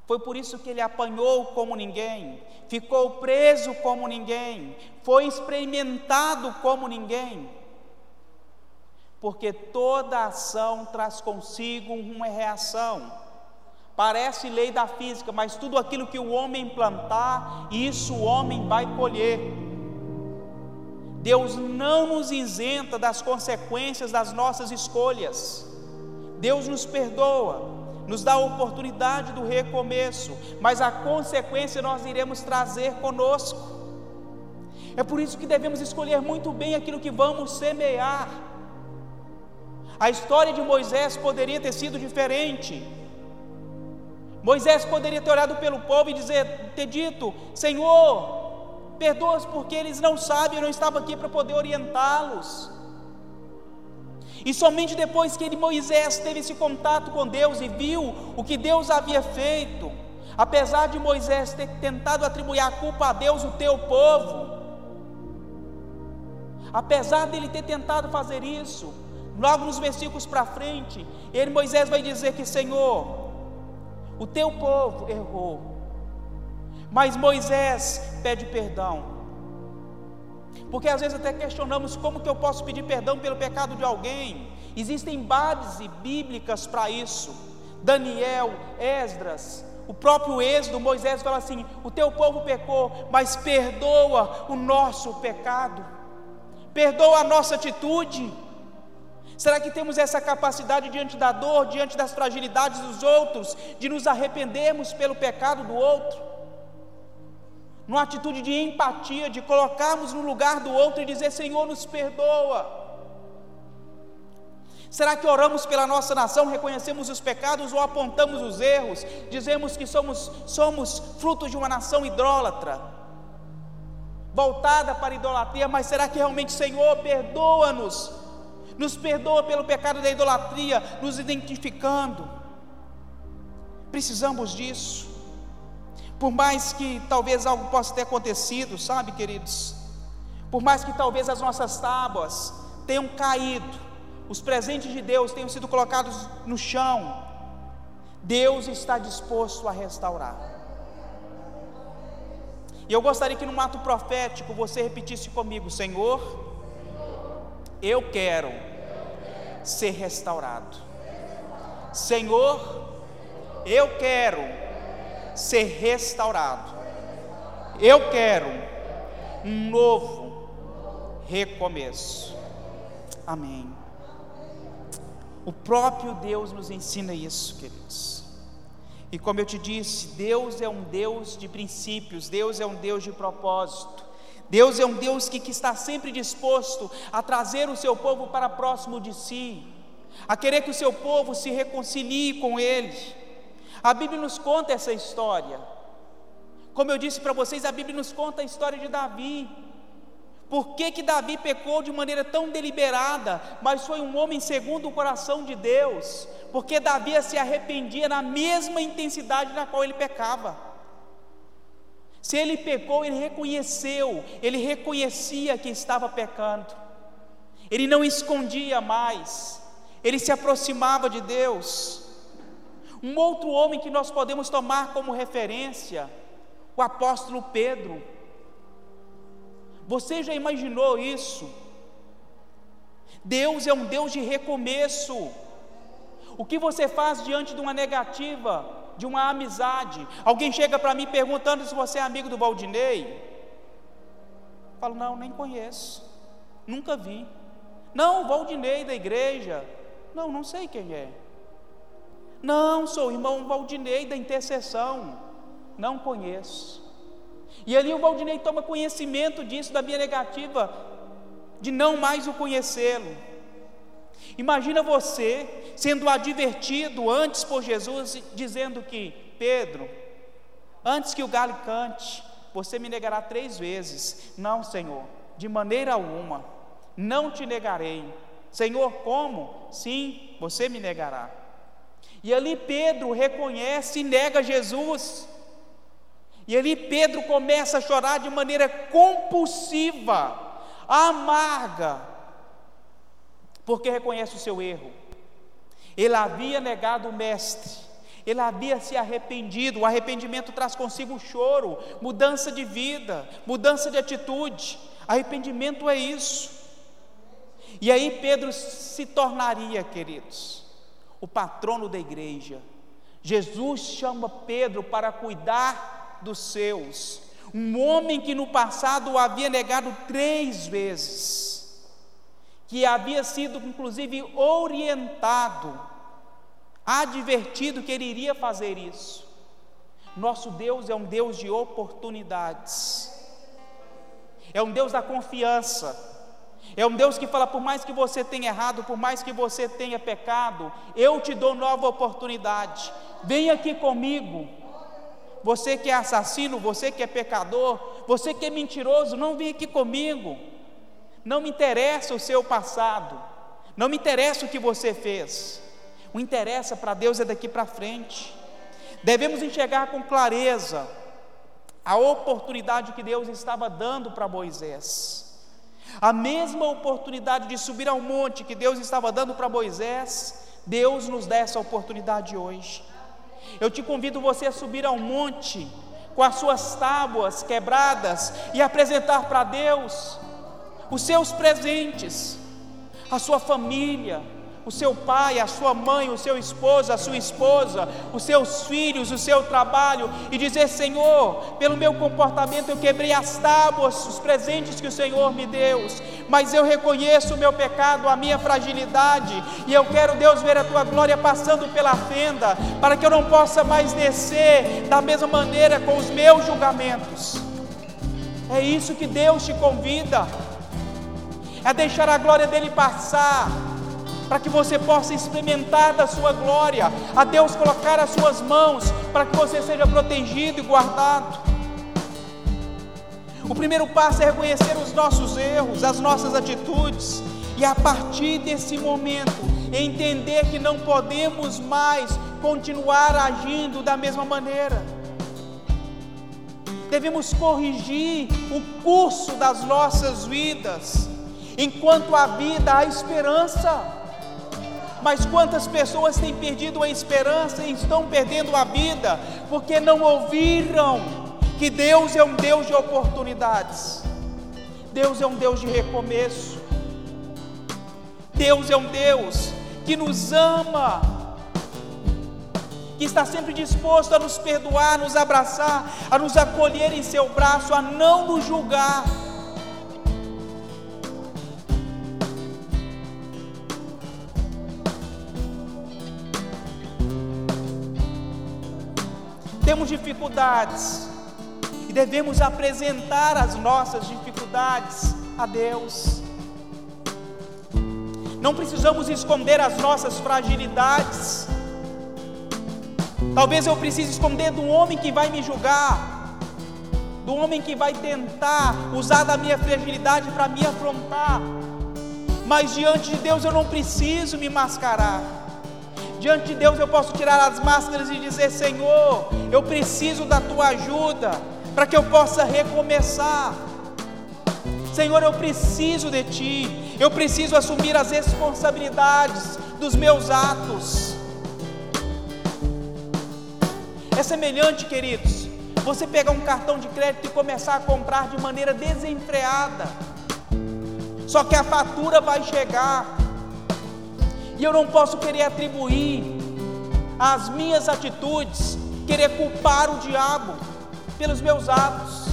Foi por isso que ele apanhou como ninguém, ficou preso como ninguém, foi experimentado como ninguém porque toda ação traz consigo uma reação. Parece lei da física, mas tudo aquilo que o homem plantar, isso o homem vai colher. Deus não nos isenta das consequências das nossas escolhas. Deus nos perdoa, nos dá a oportunidade do recomeço, mas a consequência nós iremos trazer conosco. É por isso que devemos escolher muito bem aquilo que vamos semear. A história de Moisés poderia ter sido diferente. Moisés poderia ter olhado pelo povo e dizer, ter dito: Senhor, perdoa-os porque eles não sabem, eu não estava aqui para poder orientá-los. E somente depois que ele, Moisés teve esse contato com Deus e viu o que Deus havia feito, apesar de Moisés ter tentado atribuir a culpa a Deus, o teu povo, apesar dele ter tentado fazer isso, Logo nos versículos para frente, ele Moisés vai dizer que Senhor, o teu povo errou. Mas Moisés pede perdão. Porque às vezes até questionamos como que eu posso pedir perdão pelo pecado de alguém. Existem bases bíblicas para isso. Daniel, Esdras, o próprio Êxodo, Moisés fala assim: O teu povo pecou, mas perdoa o nosso pecado, perdoa a nossa atitude. Será que temos essa capacidade diante da dor, diante das fragilidades dos outros, de nos arrependermos pelo pecado do outro? Numa atitude de empatia, de colocarmos no lugar do outro e dizer: Senhor, nos perdoa. Será que oramos pela nossa nação, reconhecemos os pecados ou apontamos os erros, dizemos que somos, somos frutos de uma nação idólatra, voltada para a idolatria, mas será que realmente, Senhor, perdoa-nos nos perdoa pelo pecado da idolatria, nos identificando. Precisamos disso. Por mais que talvez algo possa ter acontecido, sabe, queridos? Por mais que talvez as nossas tábuas tenham caído, os presentes de Deus tenham sido colocados no chão, Deus está disposto a restaurar. E eu gostaria que num ato profético você repetisse comigo: Senhor, eu quero ser restaurado. Senhor, eu quero ser restaurado. Eu quero um novo recomeço. Amém. O próprio Deus nos ensina isso, queridos. E como eu te disse, Deus é um Deus de princípios, Deus é um Deus de propósito. Deus é um Deus que, que está sempre disposto a trazer o seu povo para próximo de si, a querer que o seu povo se reconcilie com Ele. A Bíblia nos conta essa história. Como eu disse para vocês, a Bíblia nos conta a história de Davi. Por que, que Davi pecou de maneira tão deliberada, mas foi um homem segundo o coração de Deus? Porque Davi se arrependia na mesma intensidade na qual ele pecava. Se ele pecou, ele reconheceu, ele reconhecia que estava pecando, ele não escondia mais, ele se aproximava de Deus. Um outro homem que nós podemos tomar como referência, o apóstolo Pedro. Você já imaginou isso? Deus é um Deus de recomeço. O que você faz diante de uma negativa, de uma amizade? Alguém chega para mim perguntando se você é amigo do Valdinei. Eu falo, não, nem conheço, nunca vi. Não, Valdinei da igreja. Não, não sei quem é. Não, sou irmão Valdinei da intercessão. Não conheço. E ali o Valdinei toma conhecimento disso, da minha negativa, de não mais o conhecê-lo. Imagina você sendo advertido antes por Jesus, dizendo que, Pedro, antes que o galo cante, você me negará três vezes. Não, Senhor, de maneira alguma, não te negarei. Senhor, como? Sim, você me negará. E ali Pedro reconhece e nega Jesus. E ali Pedro começa a chorar de maneira compulsiva, amarga, porque reconhece o seu erro. Ele havia negado o Mestre, ele havia se arrependido. O arrependimento traz consigo choro, mudança de vida, mudança de atitude. Arrependimento é isso. E aí Pedro se tornaria, queridos, o patrono da igreja. Jesus chama Pedro para cuidar dos seus. Um homem que no passado o havia negado três vezes, que havia sido inclusive orientado, advertido que ele iria fazer isso. Nosso Deus é um Deus de oportunidades, é um Deus da confiança. É um Deus que fala: por mais que você tenha errado, por mais que você tenha pecado, eu te dou nova oportunidade. Vem aqui comigo, você que é assassino, você que é pecador, você que é mentiroso, não vem aqui comigo. Não me interessa o seu passado, não me interessa o que você fez. O interessa para Deus é daqui para frente. Devemos enxergar com clareza a oportunidade que Deus estava dando para Moisés. A mesma oportunidade de subir ao monte que Deus estava dando para Moisés, Deus nos dá essa oportunidade hoje. Eu te convido você a subir ao monte com as suas tábuas quebradas e apresentar para Deus os seus presentes, a sua família, o seu pai, a sua mãe, o seu esposo, a sua esposa, os seus filhos, o seu trabalho e dizer: Senhor, pelo meu comportamento eu quebrei as tábuas, os presentes que o Senhor me deu, mas eu reconheço o meu pecado, a minha fragilidade e eu quero, Deus, ver a tua glória passando pela fenda, para que eu não possa mais descer da mesma maneira com os meus julgamentos. É isso que Deus te convida, é deixar a glória dele passar para que você possa experimentar da sua glória, a Deus colocar as suas mãos, para que você seja protegido e guardado. O primeiro passo é reconhecer os nossos erros, as nossas atitudes, e a partir desse momento, entender que não podemos mais continuar agindo da mesma maneira. Devemos corrigir o curso das nossas vidas. Enquanto há vida, há esperança. Mas quantas pessoas têm perdido a esperança e estão perdendo a vida porque não ouviram que Deus é um Deus de oportunidades. Deus é um Deus de recomeço. Deus é um Deus que nos ama, que está sempre disposto a nos perdoar, a nos abraçar, a nos acolher em seu braço, a não nos julgar. Temos dificuldades e devemos apresentar as nossas dificuldades a Deus. Não precisamos esconder as nossas fragilidades. Talvez eu precise esconder do homem que vai me julgar, do homem que vai tentar usar da minha fragilidade para me afrontar. Mas diante de Deus eu não preciso me mascarar. Diante de Deus eu posso tirar as máscaras e dizer: Senhor, eu preciso da tua ajuda para que eu possa recomeçar. Senhor, eu preciso de ti eu preciso assumir as responsabilidades dos meus atos. É semelhante, queridos, você pegar um cartão de crédito e começar a comprar de maneira desenfreada, só que a fatura vai chegar, e eu não posso querer atribuir as minhas atitudes, querer culpar o diabo pelos meus atos.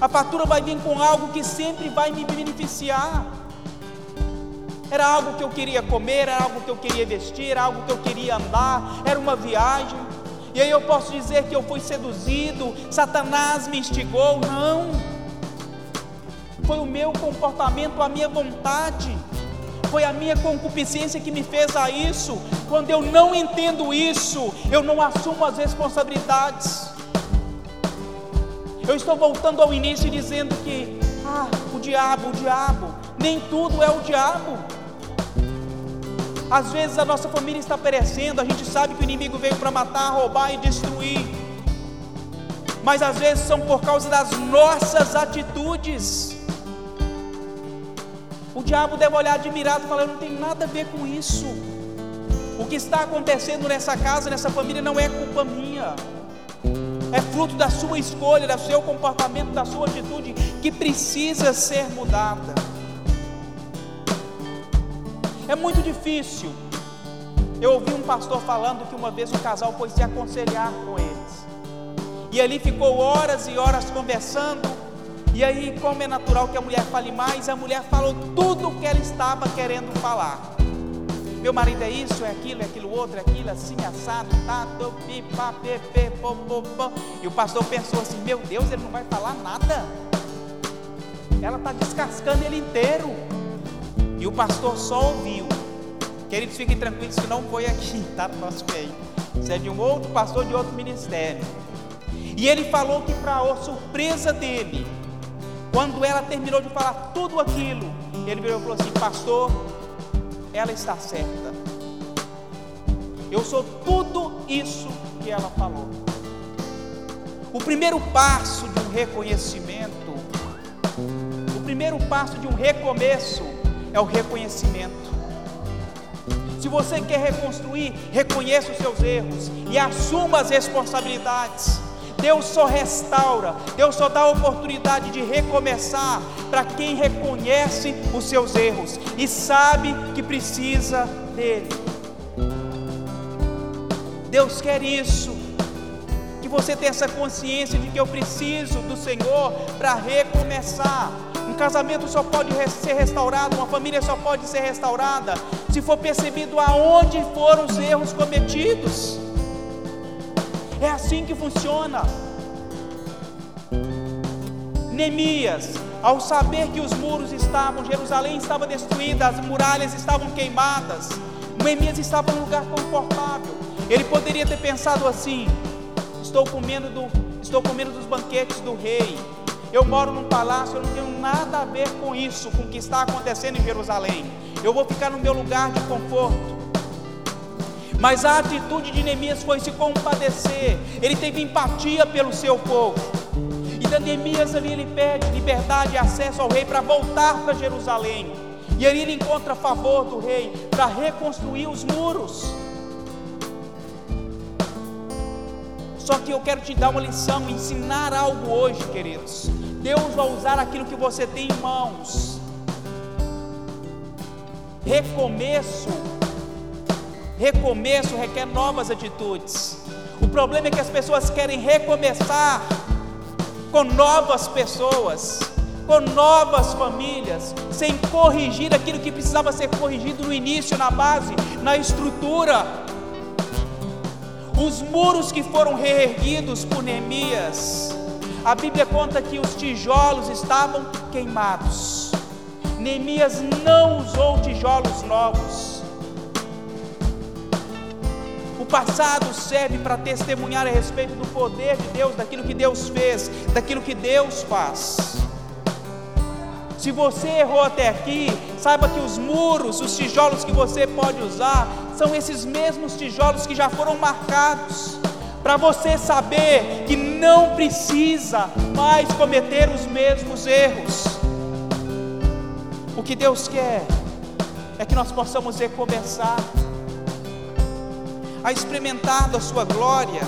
A fatura vai vir com algo que sempre vai me beneficiar. Era algo que eu queria comer, era algo que eu queria vestir, era algo que eu queria andar, era uma viagem. E aí eu posso dizer que eu fui seduzido, Satanás me instigou. Não. Foi o meu comportamento, a minha vontade. Foi a minha concupiscência que me fez a isso. Quando eu não entendo isso, eu não assumo as responsabilidades. Eu estou voltando ao início dizendo que, ah, o diabo, o diabo, nem tudo é o diabo. Às vezes a nossa família está perecendo, a gente sabe que o inimigo veio para matar, roubar e destruir. Mas às vezes são por causa das nossas atitudes. O diabo deve olhar admirado e falar: Eu não tenho nada a ver com isso. O que está acontecendo nessa casa, nessa família, não é culpa minha. É fruto da sua escolha, do seu comportamento, da sua atitude que precisa ser mudada. É muito difícil. Eu ouvi um pastor falando que uma vez um casal foi se aconselhar com eles. E ali ficou horas e horas conversando. E aí, como é natural que a mulher fale mais, a mulher falou tudo o que ela estava querendo falar. Meu marido é isso, é aquilo, é aquilo outro, é aquilo, assim, assado, tá, tô, pi, pá, pe, pe, pô, pô, pô. E o pastor pensou assim: Meu Deus, ele não vai falar nada. Ela está descascando ele inteiro. E o pastor só ouviu. Queridos, fiquem tranquilos que não foi aqui, tá? No nosso meio. Isso é de um outro pastor de outro ministério. E ele falou que, para a surpresa dele, quando ela terminou de falar tudo aquilo, ele virou e falou assim: Pastor, ela está certa. Eu sou tudo isso que ela falou. O primeiro passo de um reconhecimento, o primeiro passo de um recomeço, é o reconhecimento. Se você quer reconstruir, reconheça os seus erros e assuma as responsabilidades. Deus só restaura, Deus só dá a oportunidade de recomeçar para quem reconhece os seus erros e sabe que precisa dele. Deus quer isso, que você tenha essa consciência de que eu preciso do Senhor para recomeçar casamento só pode ser restaurado, uma família só pode ser restaurada se for percebido aonde foram os erros cometidos. É assim que funciona. Neemias, ao saber que os muros estavam, Jerusalém estava destruída, as muralhas estavam queimadas, Neemias estava num lugar confortável. Ele poderia ter pensado assim: estou comendo do, estou comendo dos banquetes do rei, eu moro num palácio, eu não tenho nada a ver com isso, com o que está acontecendo em Jerusalém. Eu vou ficar no meu lugar de conforto. Mas a atitude de Neemias foi se compadecer. Ele teve empatia pelo seu povo. E da Neemias ali ele pede liberdade e acesso ao rei para voltar para Jerusalém. E aí ele encontra favor do rei para reconstruir os muros. Só que eu quero te dar uma lição, ensinar algo hoje, queridos. Deus vai usar aquilo que você tem em mãos. Recomeço. Recomeço requer novas atitudes. O problema é que as pessoas querem recomeçar com novas pessoas, com novas famílias, sem corrigir aquilo que precisava ser corrigido no início, na base, na estrutura os muros que foram reerguidos por Neemias, a Bíblia conta que os tijolos estavam queimados. Neemias não usou tijolos novos. O passado serve para testemunhar a respeito do poder de Deus, daquilo que Deus fez, daquilo que Deus faz. Se você errou até aqui, saiba que os muros, os tijolos que você pode usar, são esses mesmos tijolos que já foram marcados, para você saber que não precisa mais cometer os mesmos erros. O que Deus quer é que nós possamos recomeçar, a experimentar da Sua glória,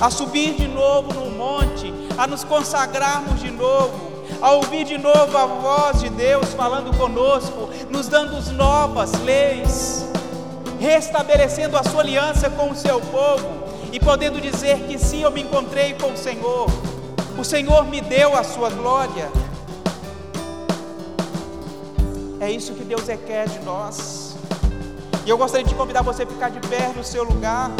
a subir de novo no monte, a nos consagrarmos de novo a ouvir de novo a voz de Deus falando conosco, nos dando novas leis, restabelecendo a sua aliança com o seu povo e podendo dizer que sim, eu me encontrei com o Senhor, o Senhor me deu a sua glória. É isso que Deus requer de nós. Eu gostaria de convidar você a ficar de pé no seu lugar.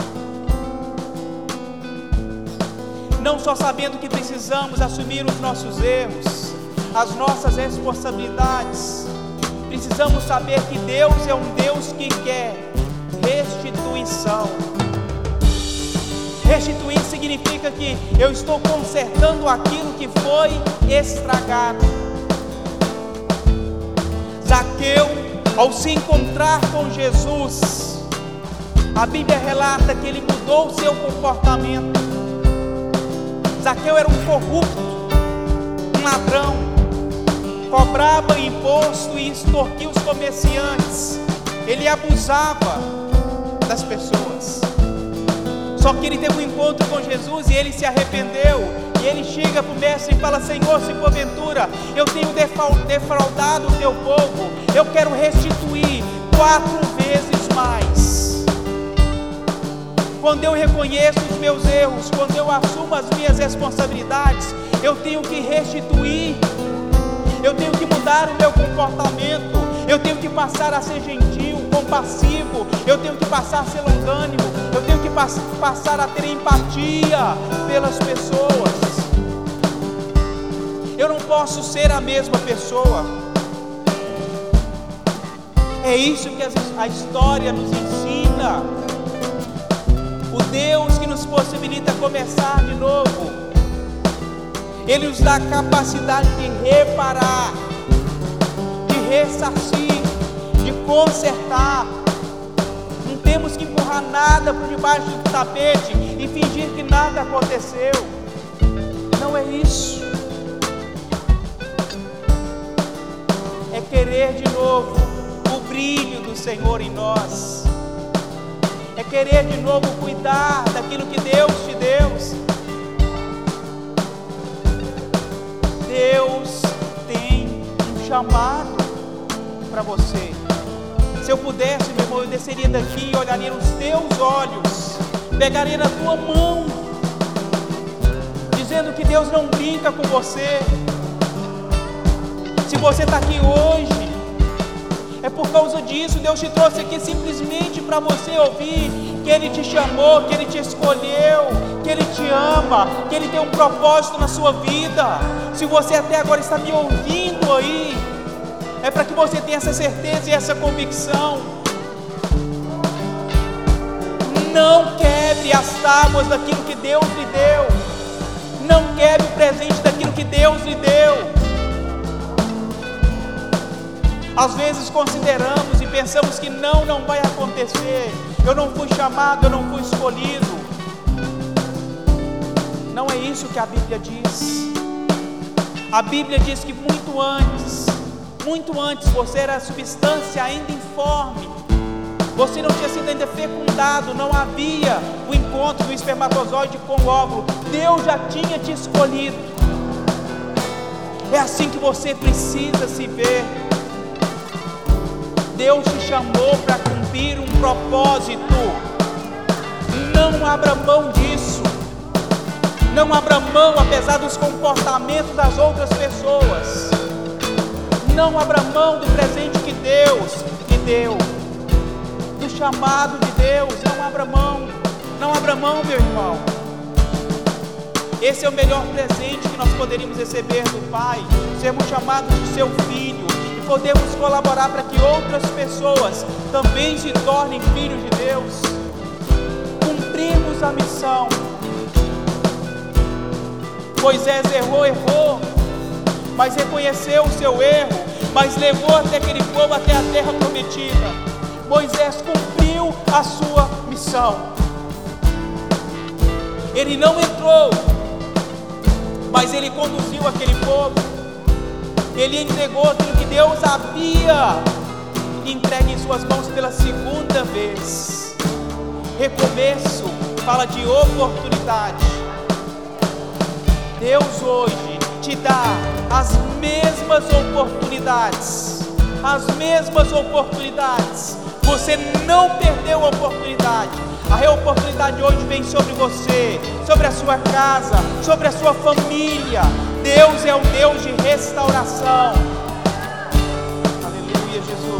Não só sabendo que precisamos assumir os nossos erros, as nossas responsabilidades, precisamos saber que Deus é um Deus que quer restituição. Restituir significa que eu estou consertando aquilo que foi estragado. Zaqueu, ao se encontrar com Jesus, a Bíblia relata que ele mudou o seu comportamento. Zaqueu era um corrupto, um ladrão, cobrava imposto e extorquia os comerciantes. Ele abusava das pessoas. Só que ele teve um encontro com Jesus e ele se arrependeu. E ele chega para o mestre e fala: Senhor, se porventura eu tenho defraudado o teu povo, eu quero restituir quatro vezes mais. Quando eu reconheço os meus erros, quando eu assumo as minhas responsabilidades, eu tenho que restituir, eu tenho que mudar o meu comportamento, eu tenho que passar a ser gentil, compassivo, eu tenho que passar a ser longânimo, eu tenho que pass passar a ter empatia pelas pessoas. Eu não posso ser a mesma pessoa. É isso que a história nos ensina. O Deus que nos possibilita começar de novo. Ele nos dá a capacidade de reparar ressarcir, de consertar. Não temos que empurrar nada por debaixo do tapete e fingir que nada aconteceu. Não é isso. É querer de novo o brilho do Senhor em nós. É querer de novo cuidar daquilo que Deus te deu. Deus tem um chamado para você. Se eu pudesse, meu irmão, eu desceria daqui e olharia nos teus olhos, pegaria na tua mão, dizendo que Deus não brinca com você. Se você está aqui hoje, é por causa disso, Deus te trouxe aqui simplesmente para você ouvir que Ele te chamou, que Ele te escolheu, que Ele te ama, que Ele tem um propósito na sua vida. Se você até agora está me ouvindo aí, é para que você tenha essa certeza e essa convicção. Não quebre as tábuas daquilo que Deus lhe deu. Não quebre o presente daquilo que Deus lhe deu. Às vezes consideramos e pensamos que não, não vai acontecer. Eu não fui chamado, eu não fui escolhido. Não é isso que a Bíblia diz. A Bíblia diz que muito antes Muito antes você era substância ainda informe. Você não tinha sido ainda fecundado, não havia o encontro do espermatozoide com o óvulo. Deus já tinha te escolhido. É assim que você precisa se ver. Deus te chamou para cumprir um propósito. Não abra mão disso. Não abra mão apesar dos comportamentos das outras pessoas. Não abra mão do presente que Deus lhe deu. Do chamado de Deus. Não abra mão. Não abra mão, meu irmão. Esse é o melhor presente que nós poderíamos receber do Pai. Sermos chamados de seu filho e podemos colaborar para que outras pessoas também se tornem filhos de Deus. Cumprimos a missão. Moisés errou, errou, mas reconheceu o seu erro, mas levou até aquele povo até a terra prometida. Moisés cumpriu a sua missão. Ele não entrou, mas ele conduziu aquele povo. Ele entregou aquilo que Deus havia entregue em suas mãos pela segunda vez. Recomeço fala de oportunidade. Deus hoje te dá as mesmas oportunidades. As mesmas oportunidades. Você não perdeu a oportunidade. A oportunidade hoje vem sobre você, sobre a sua casa, sobre a sua família. Deus é o Deus de restauração. Aleluia, Jesus.